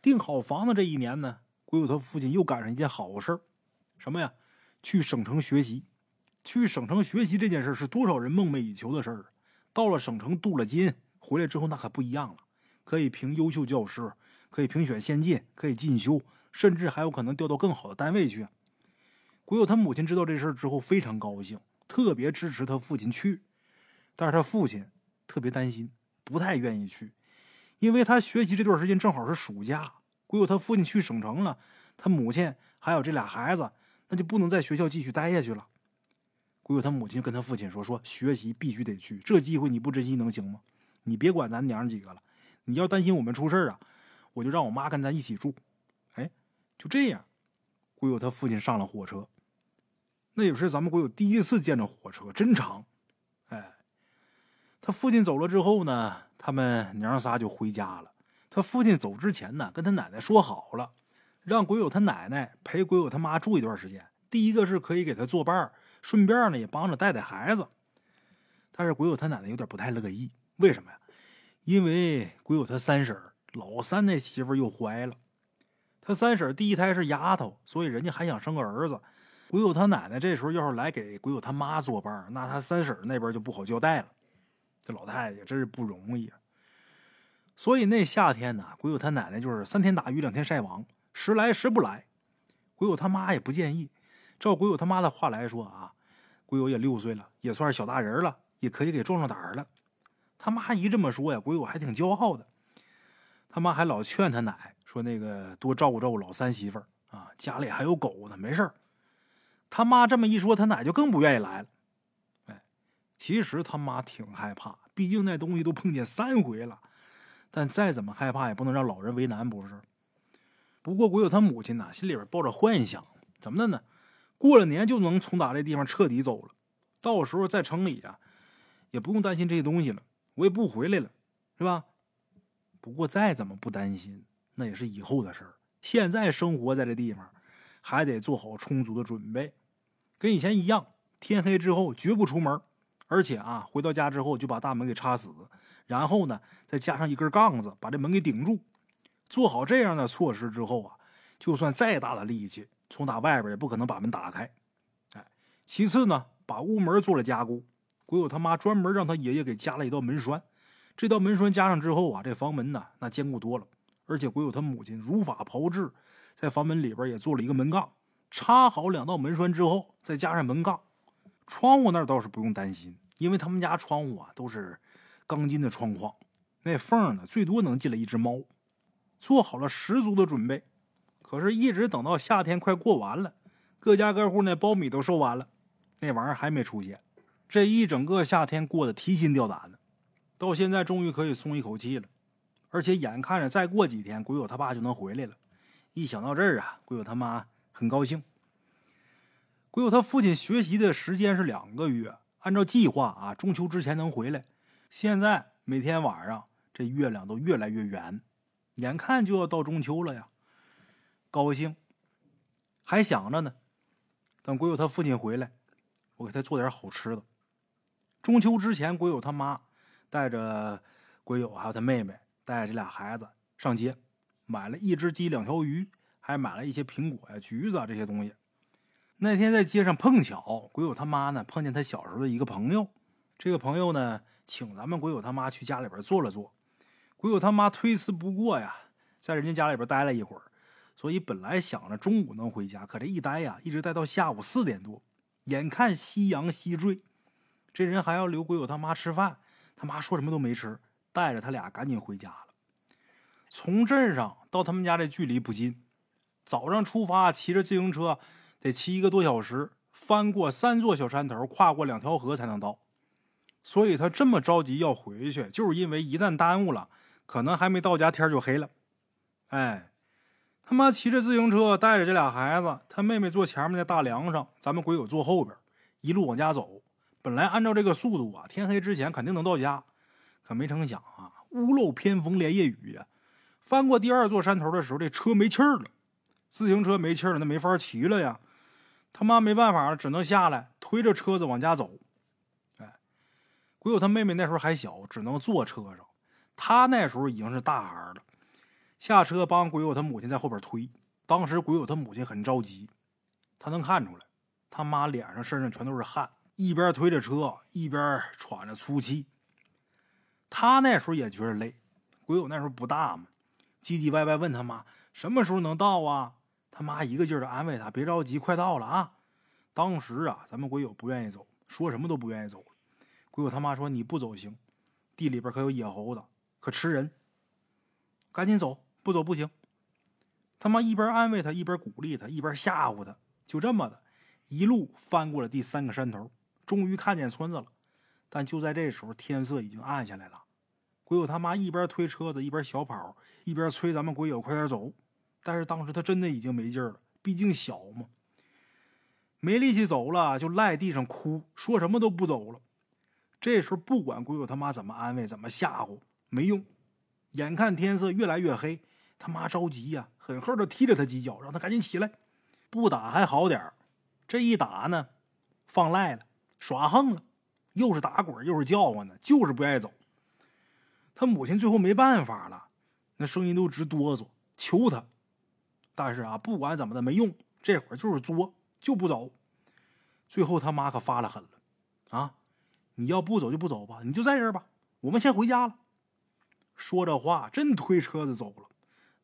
订好房子这一年呢，鬼友他父亲又赶上一件好事什么呀？去省城学习。去省城学习这件事是多少人梦寐以求的事儿。到了省城镀了金，回来之后那可不一样了，可以评优秀教师，可以评选先进，可以进修。甚至还有可能调到更好的单位去。鬼友他母亲知道这事之后非常高兴，特别支持他父亲去。但是他父亲特别担心，不太愿意去，因为他学习这段时间正好是暑假。鬼有他父亲去省城了，他母亲还有这俩孩子，那就不能在学校继续待下去了。鬼有他母亲跟他父亲说：“说学习必须得去，这机会你不珍惜能行吗？你别管咱娘几个了，你要担心我们出事啊，我就让我妈跟咱一起住。”哎就这样，鬼有他父亲上了火车。那也是咱们鬼有第一次见着火车，真长。他父亲走了之后呢，他们娘仨就回家了。他父亲走之前呢，跟他奶奶说好了，让鬼友他奶奶陪鬼友他妈住一段时间。第一个是可以给他作伴，顺便呢也帮着带带孩子。但是鬼友他奶奶有点不太乐意，为什么呀？因为鬼友他三婶老三那媳妇又怀了。他三婶第一胎是丫头，所以人家还想生个儿子。鬼友他奶奶这时候要是来给鬼友他妈作伴，那他三婶那边就不好交代了。这老太太真是不容易啊。所以那夏天呢，鬼友他奶奶就是三天打鱼两天晒网，时来时不来。鬼友他妈也不建议。照鬼友他妈的话来说啊，鬼友也六岁了，也算是小大人了，也可以给壮壮胆了。他妈一这么说呀，鬼友还挺骄傲的。他妈还老劝他奶说：“那个多照顾照顾老三媳妇儿啊，家里还有狗呢，没事儿。”他妈这么一说，他奶就更不愿意来了。其实他妈挺害怕，毕竟那东西都碰见三回了。但再怎么害怕，也不能让老人为难，不是？不过鬼友他母亲呢，心里边抱着幻想，怎么的呢？过了年就能从打这地方彻底走了，到时候在城里啊，也不用担心这些东西了，我也不回来了，是吧？不过再怎么不担心，那也是以后的事儿。现在生活在这地方，还得做好充足的准备，跟以前一样，天黑之后绝不出门，而且啊，回到家之后就把大门给插死，然后呢，再加上一根杠子把这门给顶住。做好这样的措施之后啊，就算再大的力气。从打外边也不可能把门打开，哎，其次呢，把屋门做了加固。鬼友他妈专门让他爷爷给加了一道门栓，这道门栓加上之后啊，这房门呢那坚固多了。而且鬼友他母亲如法炮制，在房门里边也做了一个门杠，插好两道门栓之后，再加上门杠。窗户那倒是不用担心，因为他们家窗户啊都是钢筋的窗框，那缝呢最多能进来一只猫。做好了十足的准备。可是，一直等到夏天快过完了，各家各户那苞米都收完了，那玩意儿还没出现。这一整个夏天过得提心吊胆的，到现在终于可以松一口气了。而且眼看着再过几天，鬼友他爸就能回来了。一想到这儿啊，鬼友他妈很高兴。鬼友他父亲学习的时间是两个月，按照计划啊，中秋之前能回来。现在每天晚上这月亮都越来越圆，眼看就要到中秋了呀。高兴，还想着呢。等鬼友他父亲回来，我给他做点好吃的。中秋之前，鬼友他妈带着鬼友还有他妹妹，带着这俩孩子上街，买了一只鸡、两条鱼，还买了一些苹果呀、橘子啊这些东西。那天在街上碰巧，鬼友他妈呢碰见他小时候的一个朋友。这个朋友呢，请咱们鬼友他妈去家里边坐了坐。鬼友他妈推辞不过呀，在人家家里边待了一会儿。所以本来想着中午能回家，可这一待呀，一直待到下午四点多。眼看夕阳西坠，这人还要留鬼友他妈吃饭，他妈说什么都没吃，带着他俩赶紧回家了。从镇上到他们家这距离不近，早上出发骑着自行车得骑一个多小时，翻过三座小山头，跨过两条河才能到。所以他这么着急要回去，就是因为一旦耽误了，可能还没到家天就黑了。哎。他妈骑着自行车，带着这俩孩子，他妹妹坐前面的大梁上，咱们鬼友坐后边，一路往家走。本来按照这个速度啊，天黑之前肯定能到家，可没成想啊，屋漏偏逢连夜雨呀！翻过第二座山头的时候，这车没气儿了，自行车没气儿了，那没法骑了呀。他妈没办法了，只能下来推着车子往家走。哎，鬼友他妹妹那时候还小，只能坐车上，他那时候已经是大孩了。下车帮鬼友他母亲在后边推，当时鬼友他母亲很着急，他能看出来，他妈脸上身上全都是汗，一边推着车一边喘着粗气。他那时候也觉得累，鬼友那时候不大嘛，唧唧歪歪问他妈什么时候能到啊？他妈一个劲儿的安慰他，别着急，快到了啊。当时啊，咱们鬼友不愿意走，说什么都不愿意走。鬼友他妈说你不走行，地里边可有野猴子，可吃人，赶紧走。不走不行。他妈一边安慰他，一边鼓励他，一边吓唬他。就这么的，一路翻过了第三个山头，终于看见村子了。但就在这时候，天色已经暗下来了。鬼友他妈一边推车子，一边小跑，一边催咱们鬼友快点走。但是当时他真的已经没劲了，毕竟小嘛，没力气走了，就赖地上哭，说什么都不走了。这时候不管鬼友他妈怎么安慰，怎么吓唬，没用。眼看天色越来越黑。他妈着急呀，狠狠的踢了他几脚，让他赶紧起来。不打还好点这一打呢，放赖了，耍横了，又是打滚又是叫唤的，就是不愿意走。他母亲最后没办法了，那声音都直哆嗦，求他。但是啊，不管怎么的没用，这会儿就是作，就不走。最后他妈可发了狠了，啊，你要不走就不走吧，你就在这儿吧，我们先回家了。说这话，真推车子走了。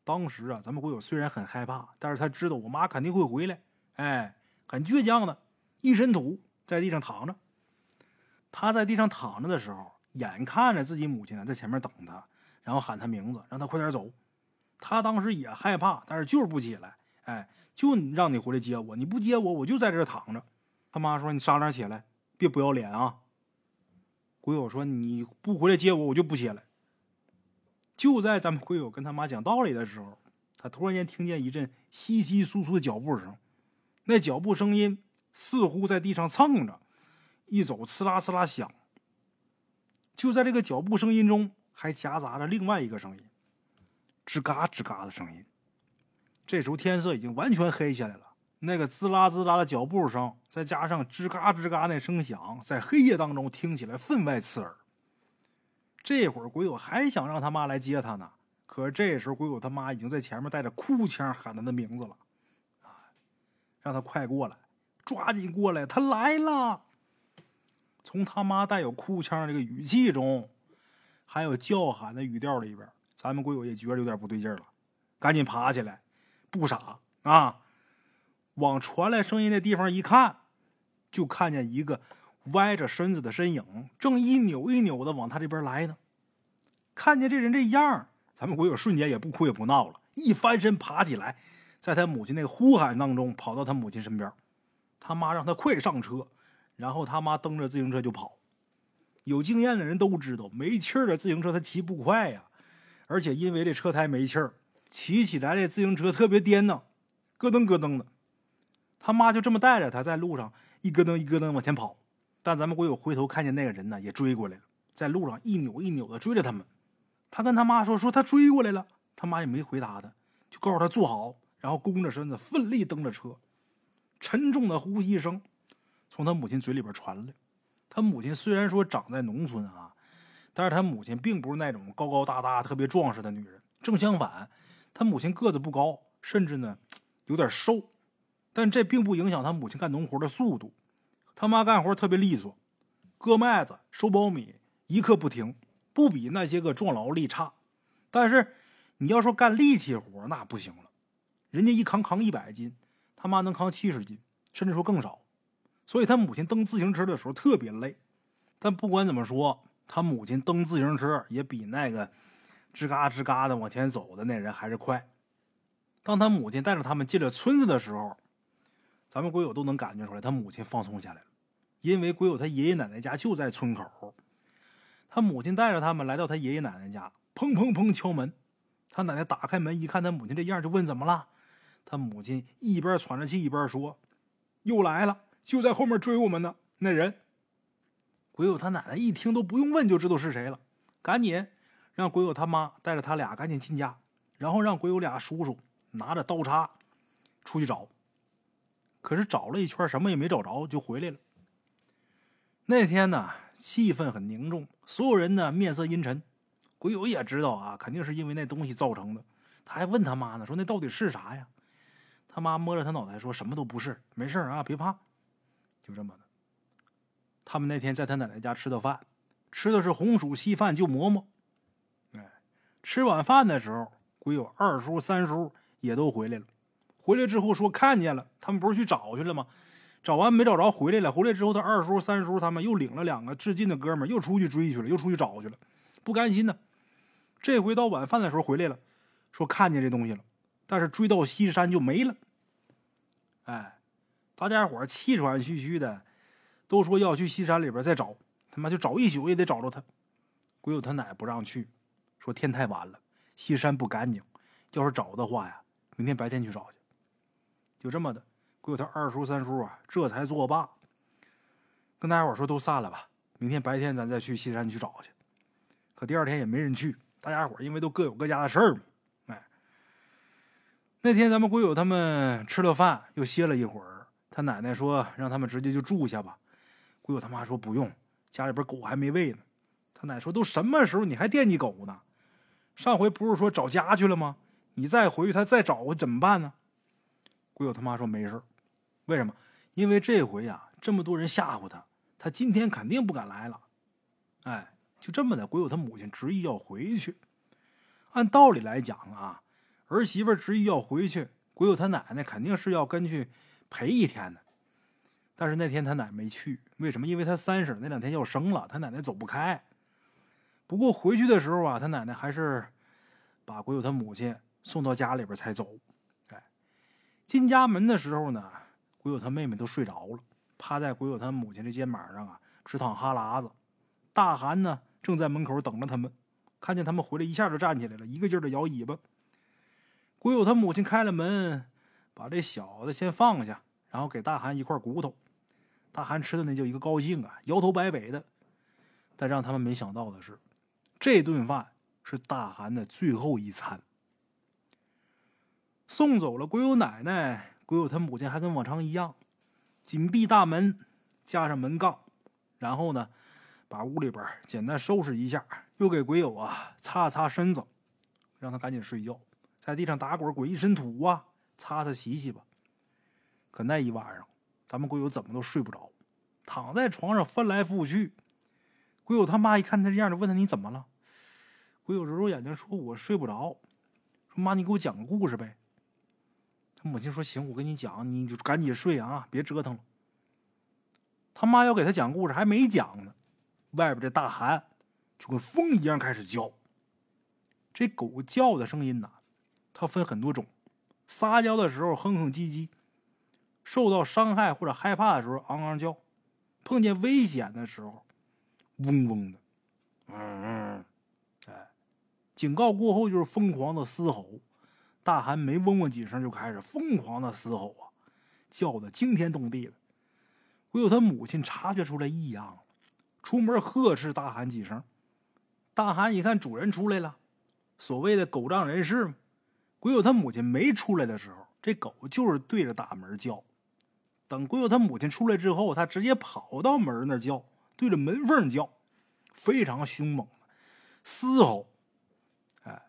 当时啊，咱们鬼友虽然很害怕，但是他知道我妈肯定会回来，哎，很倔强的，一身土在地上躺着。他在地上躺着的时候，眼看着自己母亲在前面等他，然后喊他名字，让他快点走。他当时也害怕，但是就是不起来，哎，就让你回来接我，你不接我，我就在这躺着。他妈说：“你商量起来，别不要脸啊！”鬼友说：“你不回来接我，我就不起来。”就在咱们鬼友跟他妈讲道理的时候，他突然间听见一阵稀稀疏疏的脚步声，那脚步声音似乎在地上蹭着，一走呲啦呲啦响。就在这个脚步声音中，还夹杂着另外一个声音，吱嘎吱嘎的声音。这时候天色已经完全黑下来了，那个滋啦滋啦的脚步声，再加上吱嘎吱嘎那声响，在黑夜当中听起来分外刺耳。这会儿鬼友还想让他妈来接他呢，可是这时候鬼友他妈已经在前面带着哭腔喊他的名字了，啊，让他快过来，抓紧过来，他来了。从他妈带有哭腔这个语气中，还有叫喊的语调里边，咱们鬼友也觉得有点不对劲了，赶紧爬起来，不傻啊，往传来声音的地方一看，就看见一个。歪着身子的身影，正一扭一扭的往他这边来呢。看见这人这样，咱们鬼友瞬间也不哭也不闹了，一翻身爬起来，在他母亲那个呼喊当中跑到他母亲身边。他妈让他快上车，然后他妈蹬着自行车就跑。有经验的人都知道，没气儿的自行车它骑不快呀，而且因为这车胎没气儿，骑起来这自行车特别颠呢，咯噔咯噔的。他妈就这么带着他在路上一咯噔一咯噔往前跑。但咱们鬼友回头看见那个人呢，也追过来了，在路上一扭一扭的追着他们。他跟他妈说：“说他追过来了。”他妈也没回答他，就告诉他坐好，然后弓着身子，奋力蹬着车。沉重的呼吸声从他母亲嘴里边传来。他母亲虽然说长在农村啊，但是他母亲并不是那种高高大大、特别壮实的女人。正相反，他母亲个子不高，甚至呢有点瘦。但这并不影响他母亲干农活的速度。他妈干活特别利索，割麦子、收苞米，一刻不停，不比那些个壮劳力差。但是你要说干力气活，那不行了。人家一扛扛一百斤，他妈能扛七十斤，甚至说更少。所以他母亲蹬自行车的时候特别累。但不管怎么说，他母亲蹬自行车也比那个吱嘎吱嘎的往前走的那人还是快。当他母亲带着他们进了村子的时候，咱们鬼友都能感觉出来，他母亲放松下来了。因为鬼友他爷爷奶奶家就在村口，他母亲带着他们来到他爷爷奶奶家，砰砰砰敲门。他奶奶打开门一看，他母亲这样，就问怎么了。他母亲一边喘着气一边说：“又来了，就在后面追我们呢。”那人，鬼友他奶奶一听都不用问就知道是谁了，赶紧让鬼友他妈带着他俩赶紧进家，然后让鬼友俩叔叔拿着刀叉出去找。可是找了一圈，什么也没找着，就回来了。那天呢，气氛很凝重，所有人呢面色阴沉。鬼友也知道啊，肯定是因为那东西造成的。他还问他妈呢，说那到底是啥呀？他妈摸着他脑袋说什么都不是，没事啊，别怕。就这么的，他们那天在他奶奶家吃的饭，吃的是红薯稀饭，就馍馍。哎，吃晚饭的时候，鬼友二叔、三叔也都回来了。回来之后说看见了，他们不是去找去了吗？找完没找着，回来了。回来之后，他二叔、三叔他们又领了两个致敬的哥们又出去追去了，又出去找去了，不甘心呢。这回到晚饭的时候回来了，说看见这东西了，但是追到西山就没了。哎，大家伙气喘吁吁的，都说要去西山里边再找，他妈就找一宿也得找着他。鬼友他奶不让去，说天太晚了，西山不干净，要是找的话呀，明天白天去找去。就这么的。鬼友他二叔三叔啊，这才作罢，跟大家伙说都散了吧，明天白天咱再去西山去找去。可第二天也没人去，大家伙因为都各有各家的事儿嘛。哎，那天咱们鬼友他们吃了饭，又歇了一会儿，他奶奶说让他们直接就住下吧。鬼友他妈说不用，家里边狗还没喂呢。他奶说都什么时候你还惦记狗呢？上回不是说找家去了吗？你再回去他再找我怎么办呢？鬼友他妈说没事为什么？因为这回呀，这么多人吓唬他，他今天肯定不敢来了。哎，就这么的，鬼友他母亲执意要回去。按道理来讲啊，儿媳妇执意要回去，鬼友他奶奶肯定是要跟去陪一天的。但是那天他奶没去，为什么？因为他三婶那两天要生了，他奶奶走不开。不过回去的时候啊，他奶奶还是把鬼友他母亲送到家里边才走。哎，进家门的时候呢，鬼友他妹妹都睡着了，趴在鬼友他母亲的肩膀上啊，直淌哈喇子。大韩呢，正在门口等着他们，看见他们回来，一下就站起来了，一个劲儿的摇尾巴。鬼友他母亲开了门，把这小子先放下，然后给大韩一块骨头。大韩吃的那叫一个高兴啊，摇头摆尾的。但让他们没想到的是，这顿饭是大韩的最后一餐。送走了鬼友奶奶，鬼友他母亲还跟往常一样，紧闭大门，加上门杠，然后呢。把屋里边简单收拾一下，又给鬼友啊擦了擦身子，让他赶紧睡觉，在地上打滚滚一身土啊，擦擦洗洗吧。可那一晚上，咱们鬼友怎么都睡不着，躺在床上翻来覆去。鬼友他妈一看他这样，就问他你怎么了？鬼友揉揉眼睛说：“我睡不着。”说：“妈，你给我讲个故事呗。”他母亲说：“行，我跟你讲，你就赶紧睡啊，别折腾了。”他妈要给他讲故事，还没讲呢。外边这大寒就跟风一样开始叫。这狗叫的声音呐，它分很多种。撒娇的时候哼哼唧唧，受到伤害或者害怕的时候昂昂叫，碰见危险的时候嗡嗡的，嗯嗯，哎，警告过后就是疯狂的嘶吼。大韩没嗡嗡几声就开始疯狂的嘶吼啊，叫的惊天动地的。唯有他母亲察觉出来异样。出门呵斥大喊几声，大韩一看主人出来了，所谓的狗仗人势嘛。鬼友他母亲没出来的时候，这狗就是对着大门叫；等鬼友他母亲出来之后，他直接跑到门那叫，对着门缝叫，非常凶猛嘶吼。哎，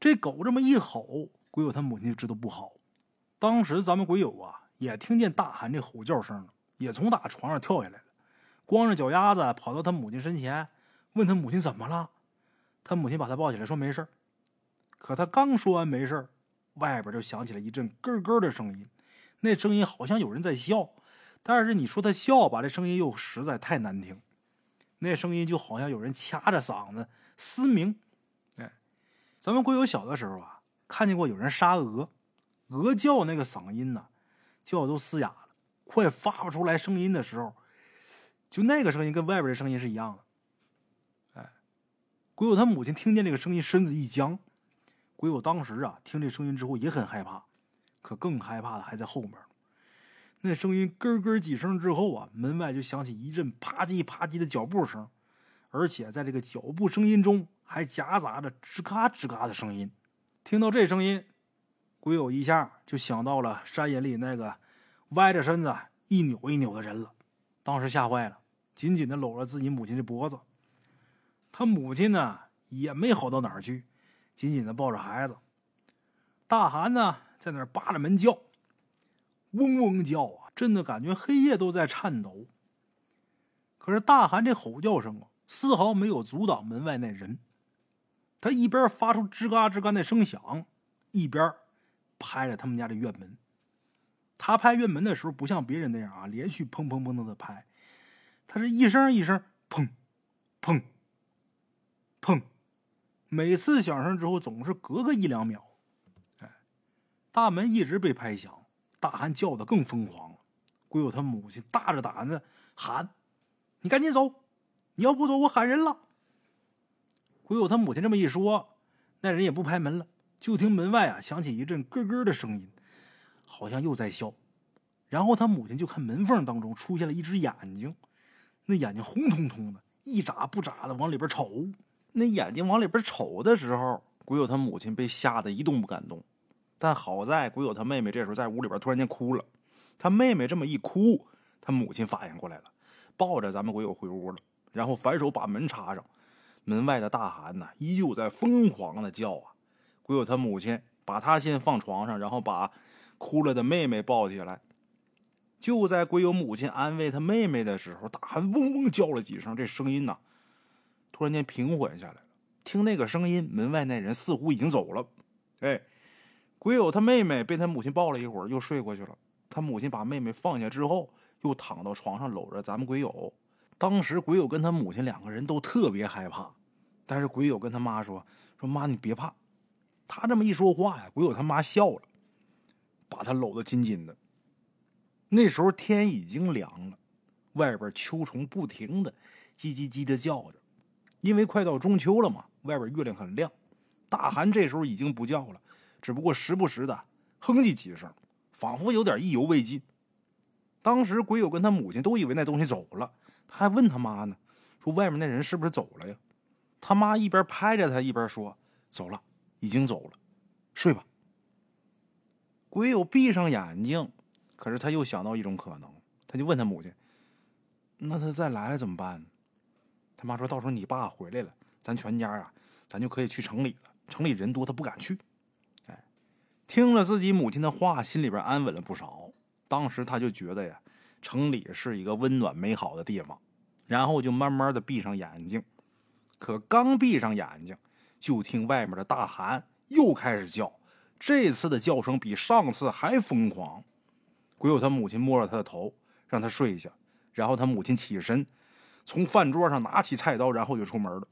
这狗这么一吼，鬼友他母亲就知道不好。当时咱们鬼友啊，也听见大喊这吼叫声了，也从大床上跳下来了。光着脚丫子跑到他母亲身前，问他母亲怎么了。他母亲把他抱起来说没事可他刚说完没事外边就响起了一阵咯咯的声音，那声音好像有人在笑，但是你说他笑吧，这声音又实在太难听。那声音就好像有人掐着嗓子嘶鸣。哎，咱们龟友小的时候啊，看见过有人杀鹅，鹅叫那个嗓音呢，叫都嘶哑了，快发不出来声音的时候。就那个声音跟外边的声音是一样的，哎，鬼友他母亲听见这个声音，身子一僵。鬼友当时啊，听这声音之后也很害怕，可更害怕的还在后面。那声音咯咯几声之后啊，门外就响起一阵啪叽啪叽的脚步声，而且在这个脚步声音中还夹杂着吱嘎吱嘎的声音。听到这声音，鬼友一下就想到了山野里那个歪着身子一扭一扭的人了，当时吓坏了。紧紧的搂着自己母亲的脖子，他母亲呢也没好到哪儿去，紧紧的抱着孩子。大韩呢在那儿扒着门叫，嗡嗡叫啊，震得感觉黑夜都在颤抖。可是大韩这吼叫声啊，丝毫没有阻挡门外那人。他一边发出吱嘎吱嘎那声响，一边拍着他们家的院门。他拍院门的时候，不像别人那样啊，连续砰砰砰的拍。他是一声一声，砰，砰，砰，每次响声之后总是隔个一两秒，大门一直被拍响，大汉叫的更疯狂了。鬼友他母亲大着胆子喊：“你赶紧走，你要不走我喊人了。”鬼友他母亲这么一说，那人也不拍门了，就听门外啊响起一阵咯咯的声音，好像又在笑。然后他母亲就看门缝当中出现了一只眼睛。那眼睛红彤彤的，一眨不眨的往里边瞅。那眼睛往里边瞅的时候，鬼友他母亲被吓得一动不敢动。但好在鬼友他妹妹这时候在屋里边突然间哭了。他妹妹这么一哭，他母亲反应过来了，抱着咱们鬼友回屋了，然后反手把门插上。门外的大寒呢，依旧在疯狂的叫啊。鬼友他母亲把他先放床上，然后把哭了的妹妹抱起来。就在鬼友母亲安慰他妹妹的时候，大喊嗡嗡叫了几声，这声音呐，突然间平缓下来了。听那个声音，门外那人似乎已经走了。哎，鬼友他妹妹被他母亲抱了一会儿，又睡过去了。他母亲把妹妹放下之后，又躺到床上搂着咱们鬼友。当时鬼友跟他母亲两个人都特别害怕，但是鬼友跟他妈说：“说妈，你别怕。”他这么一说话呀，鬼友他妈笑了，把他搂得紧紧的。那时候天已经凉了，外边秋虫不停的叽叽叽的叫着，因为快到中秋了嘛，外边月亮很亮。大寒这时候已经不叫了，只不过时不时的哼唧几声，仿佛有点意犹未尽。当时鬼友跟他母亲都以为那东西走了，他还问他妈呢，说外面那人是不是走了呀？他妈一边拍着他一边说：“走了，已经走了，睡吧。”鬼友闭上眼睛。可是他又想到一种可能，他就问他母亲：“那他再来怎么办？”他妈说：“到时候你爸回来了，咱全家啊，咱就可以去城里了。城里人多，他不敢去。”听了自己母亲的话，心里边安稳了不少。当时他就觉得呀，城里是一个温暖美好的地方，然后就慢慢的闭上眼睛。可刚闭上眼睛，就听外面的大寒又开始叫，这次的叫声比上次还疯狂。鬼友他母亲摸着他的头，让他睡下，然后他母亲起身，从饭桌上拿起菜刀，然后就出门了。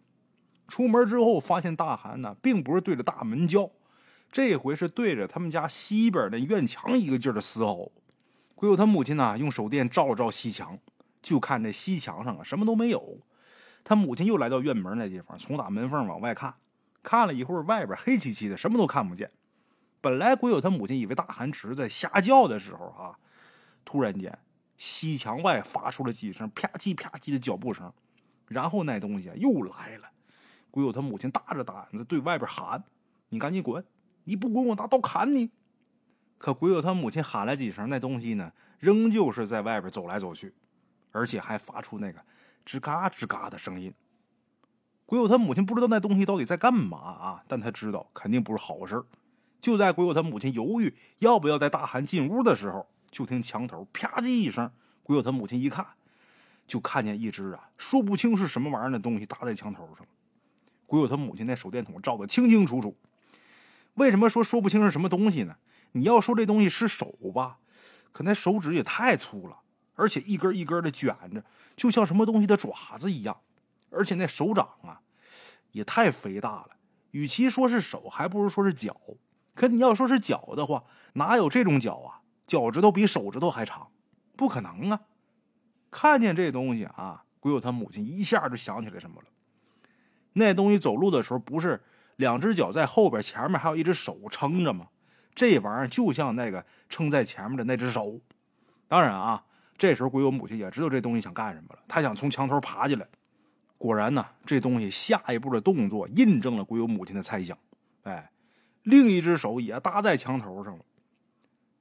出门之后，发现大寒呢，并不是对着大门叫，这回是对着他们家西边那院墙一个劲儿的嘶吼。鬼友他母亲呢，用手电照了照西墙，就看这西墙上啊，什么都没有。他母亲又来到院门那地方，从打门缝往外看，看了一会儿，外边黑漆漆的，什么都看不见。本来鬼友他母亲以为大寒池在瞎叫的时候啊，突然间西墙外发出了几声啪叽啪叽的脚步声，然后那东西又来了。鬼友他母亲大着胆子对外边喊：“你赶紧滚！你不滚，我拿刀砍你！”可鬼友他母亲喊了几声，那东西呢，仍旧是在外边走来走去，而且还发出那个吱嘎吱嘎的声音。鬼友他母亲不知道那东西到底在干嘛啊，但他知道肯定不是好事就在鬼友他母亲犹豫要不要带大寒进屋的时候，就听墙头啪叽一声。鬼友他母亲一看，就看见一只啊说不清是什么玩意儿的东西搭在墙头上。鬼友他母亲那手电筒照得清清楚楚。为什么说说不清是什么东西呢？你要说这东西是手吧，可那手指也太粗了，而且一根一根的卷着，就像什么东西的爪子一样。而且那手掌啊，也太肥大了。与其说是手，还不如说是脚。可你要说是脚的话，哪有这种脚啊？脚趾头比手指头还长，不可能啊！看见这东西啊，鬼友他母亲一下就想起来什么了。那东西走路的时候，不是两只脚在后边，前面还有一只手撑着嘛？这玩意儿就像那个撑在前面的那只手。当然啊，这时候鬼友母亲也知道这东西想干什么了，他想从墙头爬进来。果然呢，这东西下一步的动作印证了鬼友母亲的猜想。哎。另一只手也搭在墙头上了。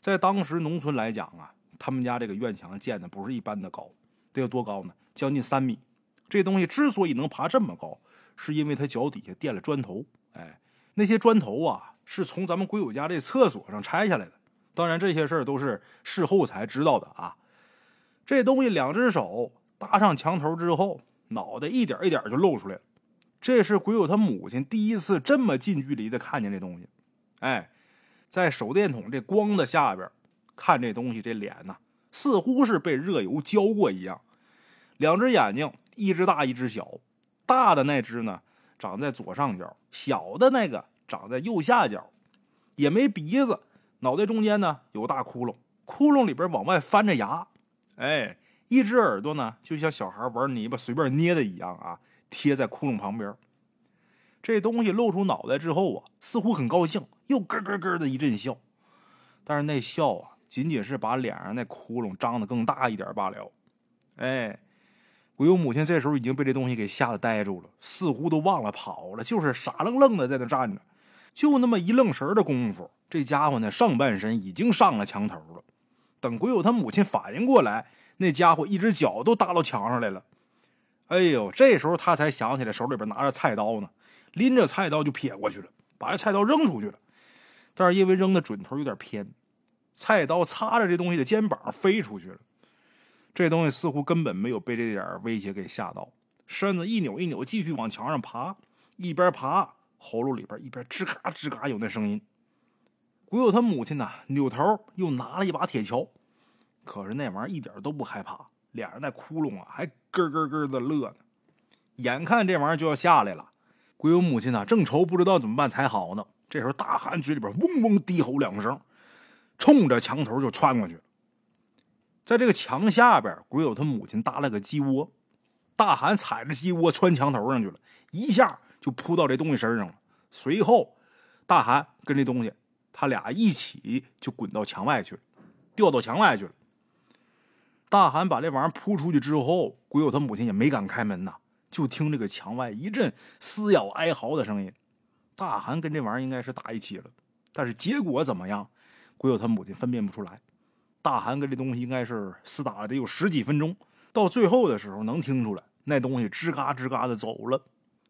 在当时农村来讲啊，他们家这个院墙建的不是一般的高，得有多高呢？将近三米。这东西之所以能爬这么高，是因为他脚底下垫了砖头。哎，那些砖头啊，是从咱们鬼友家这厕所上拆下来的。当然，这些事儿都是事后才知道的啊。这东西两只手搭上墙头之后，脑袋一点一点就露出来了。这是鬼友他母亲第一次这么近距离的看见这东西，哎，在手电筒这光的下边看这东西，这脸呐似乎是被热油浇过一样。两只眼睛，一只大一只小，大的那只呢长在左上角，小的那个长在右下角，也没鼻子，脑袋中间呢有大窟窿，窟窿里边往外翻着牙，哎，一只耳朵呢就像小孩玩泥巴随便捏的一样啊。贴在窟窿旁边，这东西露出脑袋之后啊，似乎很高兴，又咯咯咯的一阵笑。但是那笑啊，仅仅是把脸上那窟窿张得更大一点罢了。哎，鬼友母亲这时候已经被这东西给吓得呆住了，似乎都忘了跑了，就是傻愣愣的在那站着。就那么一愣神的功夫，这家伙呢上半身已经上了墙头了。等鬼友他母亲反应过来，那家伙一只脚都搭到墙上来了。哎呦，这时候他才想起来手里边拿着菜刀呢，拎着菜刀就撇过去了，把这菜刀扔出去了。但是因为扔的准头有点偏，菜刀擦着这东西的肩膀飞出去了。这东西似乎根本没有被这点威胁给吓到，身子一扭一扭，继续往墙上爬，一边爬，喉咙里边一边吱嘎吱嘎有那声音。鬼友他母亲呢，扭头又拿了一把铁锹，可是那玩意儿一点都不害怕，脸上那窟窿啊还咯咯咯的乐呢。眼看这玩意儿就要下来了，鬼友母亲呢正愁不知道怎么办才好呢。这时候大汉嘴里边嗡嗡低吼两声，冲着墙头就窜过去了。在这个墙下边，鬼友他母亲搭了个鸡窝，大韩踩着鸡窝穿墙头上去了，一下就扑到这东西身上了。随后，大韩跟这东西，他俩一起就滚到墙外去了，掉到墙外去了。大韩把这玩意儿扑出去之后，鬼友他母亲也没敢开门呐，就听这个墙外一阵撕咬哀嚎的声音。大韩跟这玩意儿应该是打一起了，但是结果怎么样，鬼友他母亲分辨不出来。大韩跟这东西应该是厮打了得有十几分钟，到最后的时候能听出来，那东西吱嘎吱嘎的走了，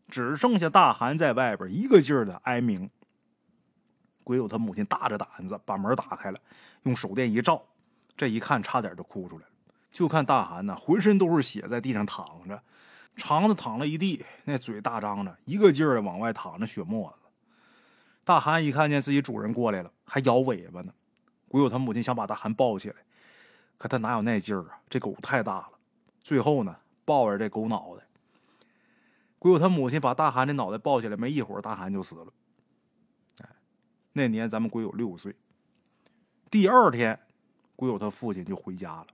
只剩下大韩在外边一个劲儿的哀鸣。鬼友他母亲大着胆子把门打开了，用手电一照，这一看差点就哭出来了。就看大韩呢，浑身都是血，在地上躺着，肠子淌了一地，那嘴大张着，一个劲儿的往外淌着血沫子。大韩一看见自己主人过来了，还摇尾巴呢。鬼友他母亲想把大韩抱起来，可他哪有那劲儿啊？这狗太大了。最后呢，抱着这狗脑袋，鬼友他母亲把大韩的脑袋抱起来，没一会儿，大韩就死了。哎，那年咱们鬼友六岁。第二天，鬼友他父亲就回家了，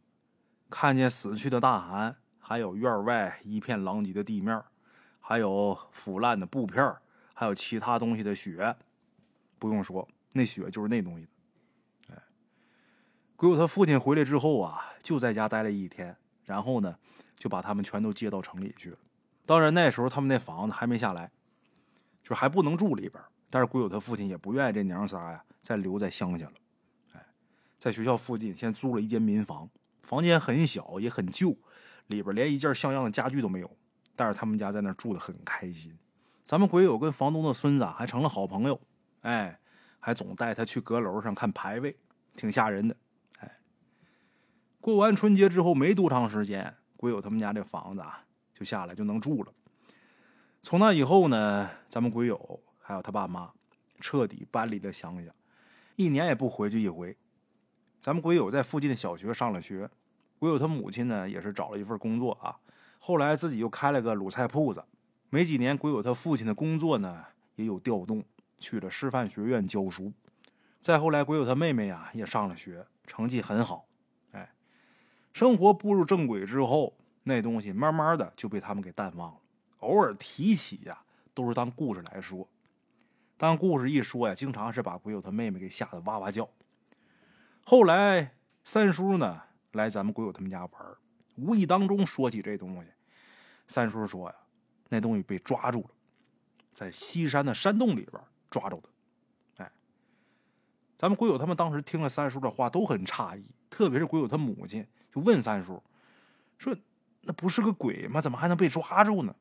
看见死去的大韩，还有院外一片狼藉的地面，还有腐烂的布片，还有其他东西的血。不用说，那血就是那东西的。鬼友他父亲回来之后啊，就在家待了一天，然后呢，就把他们全都接到城里去了。当然那时候他们那房子还没下来，就还不能住里边。但是鬼友他父亲也不愿意这娘仨呀再留在乡下了。哎，在学校附近先租了一间民房，房间很小也很旧，里边连一件像样的家具都没有。但是他们家在那住的很开心。咱们鬼友跟房东的孙子还成了好朋友。哎，还总带他去阁楼上看牌位，挺吓人的。过完春节之后没多长时间，鬼友他们家这房子啊就下来就能住了。从那以后呢，咱们鬼友还有他爸妈彻底搬离了乡下，一年也不回去一回。咱们鬼友在附近的小学上了学，鬼友他母亲呢也是找了一份工作啊，后来自己又开了个卤菜铺子。没几年，鬼友他父亲的工作呢也有调动。去了师范学院教书，再后来，鬼友他妹妹呀也上了学，成绩很好。生活步入正轨之后，那东西慢慢的就被他们给淡忘了。偶尔提起呀，都是当故事来说。当故事一说呀，经常是把鬼友他妹妹给吓得哇哇叫。后来三叔呢来咱们鬼友他们家玩，无意当中说起这东西。三叔说呀，那东西被抓住了，在西山的山洞里边。抓着的，哎，咱们鬼友他们当时听了三叔的话都很诧异，特别是鬼友他母亲就问三叔说：“那不是个鬼吗？怎么还能被抓住呢？”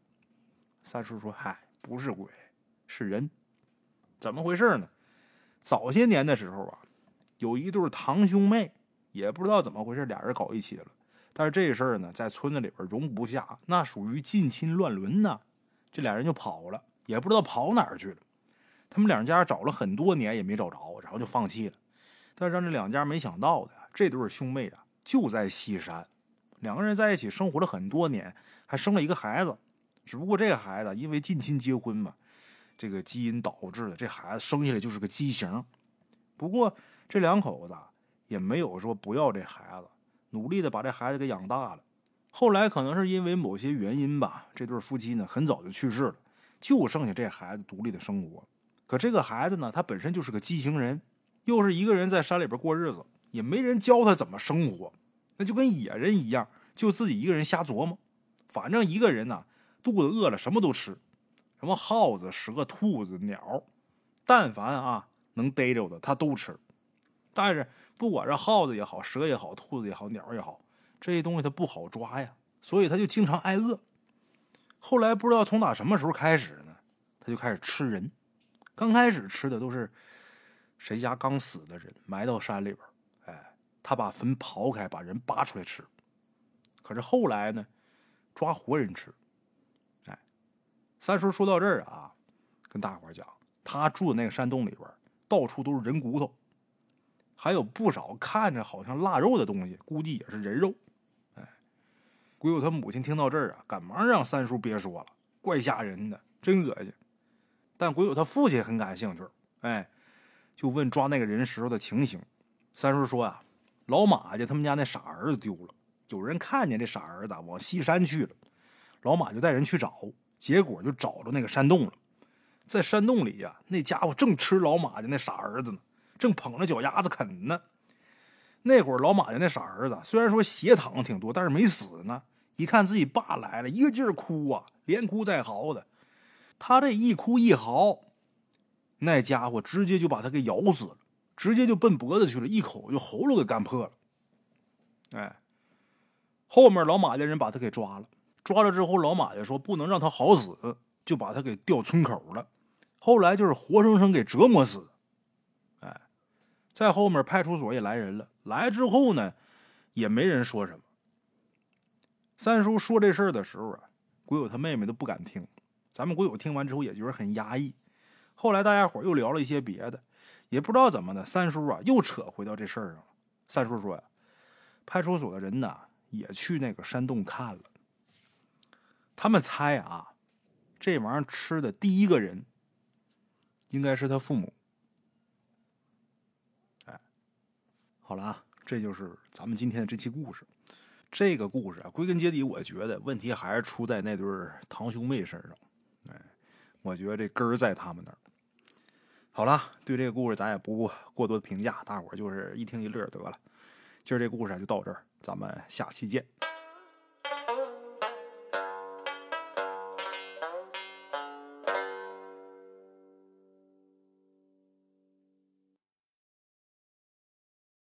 三叔说：“嗨，不是鬼，是人。怎么回事呢？早些年的时候啊，有一对堂兄妹，也不知道怎么回事，俩人搞一起了。但是这事儿呢，在村子里边容不下，那属于近亲乱伦呐。这俩人就跑了，也不知道跑哪儿去了。”他们两家找了很多年也没找着，然后就放弃了。但让这两家没想到的，这对兄妹啊就在西山，两个人在一起生活了很多年，还生了一个孩子。只不过这个孩子因为近亲结婚嘛，这个基因导致的，这孩子生下来就是个畸形。不过这两口子也没有说不要这孩子，努力的把这孩子给养大了。后来可能是因为某些原因吧，这对夫妻呢很早就去世了，就剩下这孩子独立的生活。可这个孩子呢，他本身就是个畸形人，又是一个人在山里边过日子，也没人教他怎么生活，那就跟野人一样，就自己一个人瞎琢磨。反正一个人呢，肚子饿了什么都吃，什么耗子、蛇、兔子、鸟，但凡啊能逮着的他都吃。但是不管是耗子也好，蛇也好，兔子也好，鸟也好，这些东西他不好抓呀，所以他就经常挨饿。后来不知道从哪什么时候开始呢，他就开始吃人。刚开始吃的都是谁家刚死的人，埋到山里边，他把坟刨开，把人扒出来吃。可是后来呢，抓活人吃，哎三叔说到这儿啊，跟大伙讲，他住的那个山洞里边，到处都是人骨头，还有不少看着好像腊肉的东西，估计也是人肉。哎，鬼友他母亲听到这儿啊，赶忙让三叔别说了，怪吓人的，真恶心。但鬼友他父亲很感兴趣，哎，就问抓那个人时候的情形。三叔说啊，老马家他们家那傻儿子丢了，有人看见这傻儿子往西山去了，老马就带人去找，结果就找着那个山洞了。在山洞里呀，那家伙正吃老马家那傻儿子呢，正捧着脚丫子啃呢。那会儿老马家那傻儿子虽然说血淌挺多，但是没死呢。一看自己爸来了，一个劲儿哭啊，连哭带嚎的。他这一哭一嚎，那家伙直接就把他给咬死了，直接就奔脖子去了，一口就喉咙给干破了。哎，后面老马家人把他给抓了，抓了之后，老马家说不能让他好死，就把他给吊村口了。后来就是活生生给折磨死。哎，在后面派出所也来人了，来之后呢，也没人说什么。三叔说这事儿的时候啊，鬼友他妹妹都不敢听。咱们鬼友听完之后也觉得很压抑。后来大家伙又聊了一些别的，也不知道怎么的，三叔啊又扯回到这事儿上了。三叔说呀，派出所的人呢也去那个山洞看了，他们猜啊，这玩意儿吃的第一个人应该是他父母。哎，好了啊，这就是咱们今天的这期故事。这个故事啊，归根结底，我觉得问题还是出在那对堂兄妹身上。哎，我觉得这根儿在他们那儿。好了，对这个故事咱也不过多的评价，大伙儿就是一听一乐得了。今儿这故事就到这儿，咱们下期见。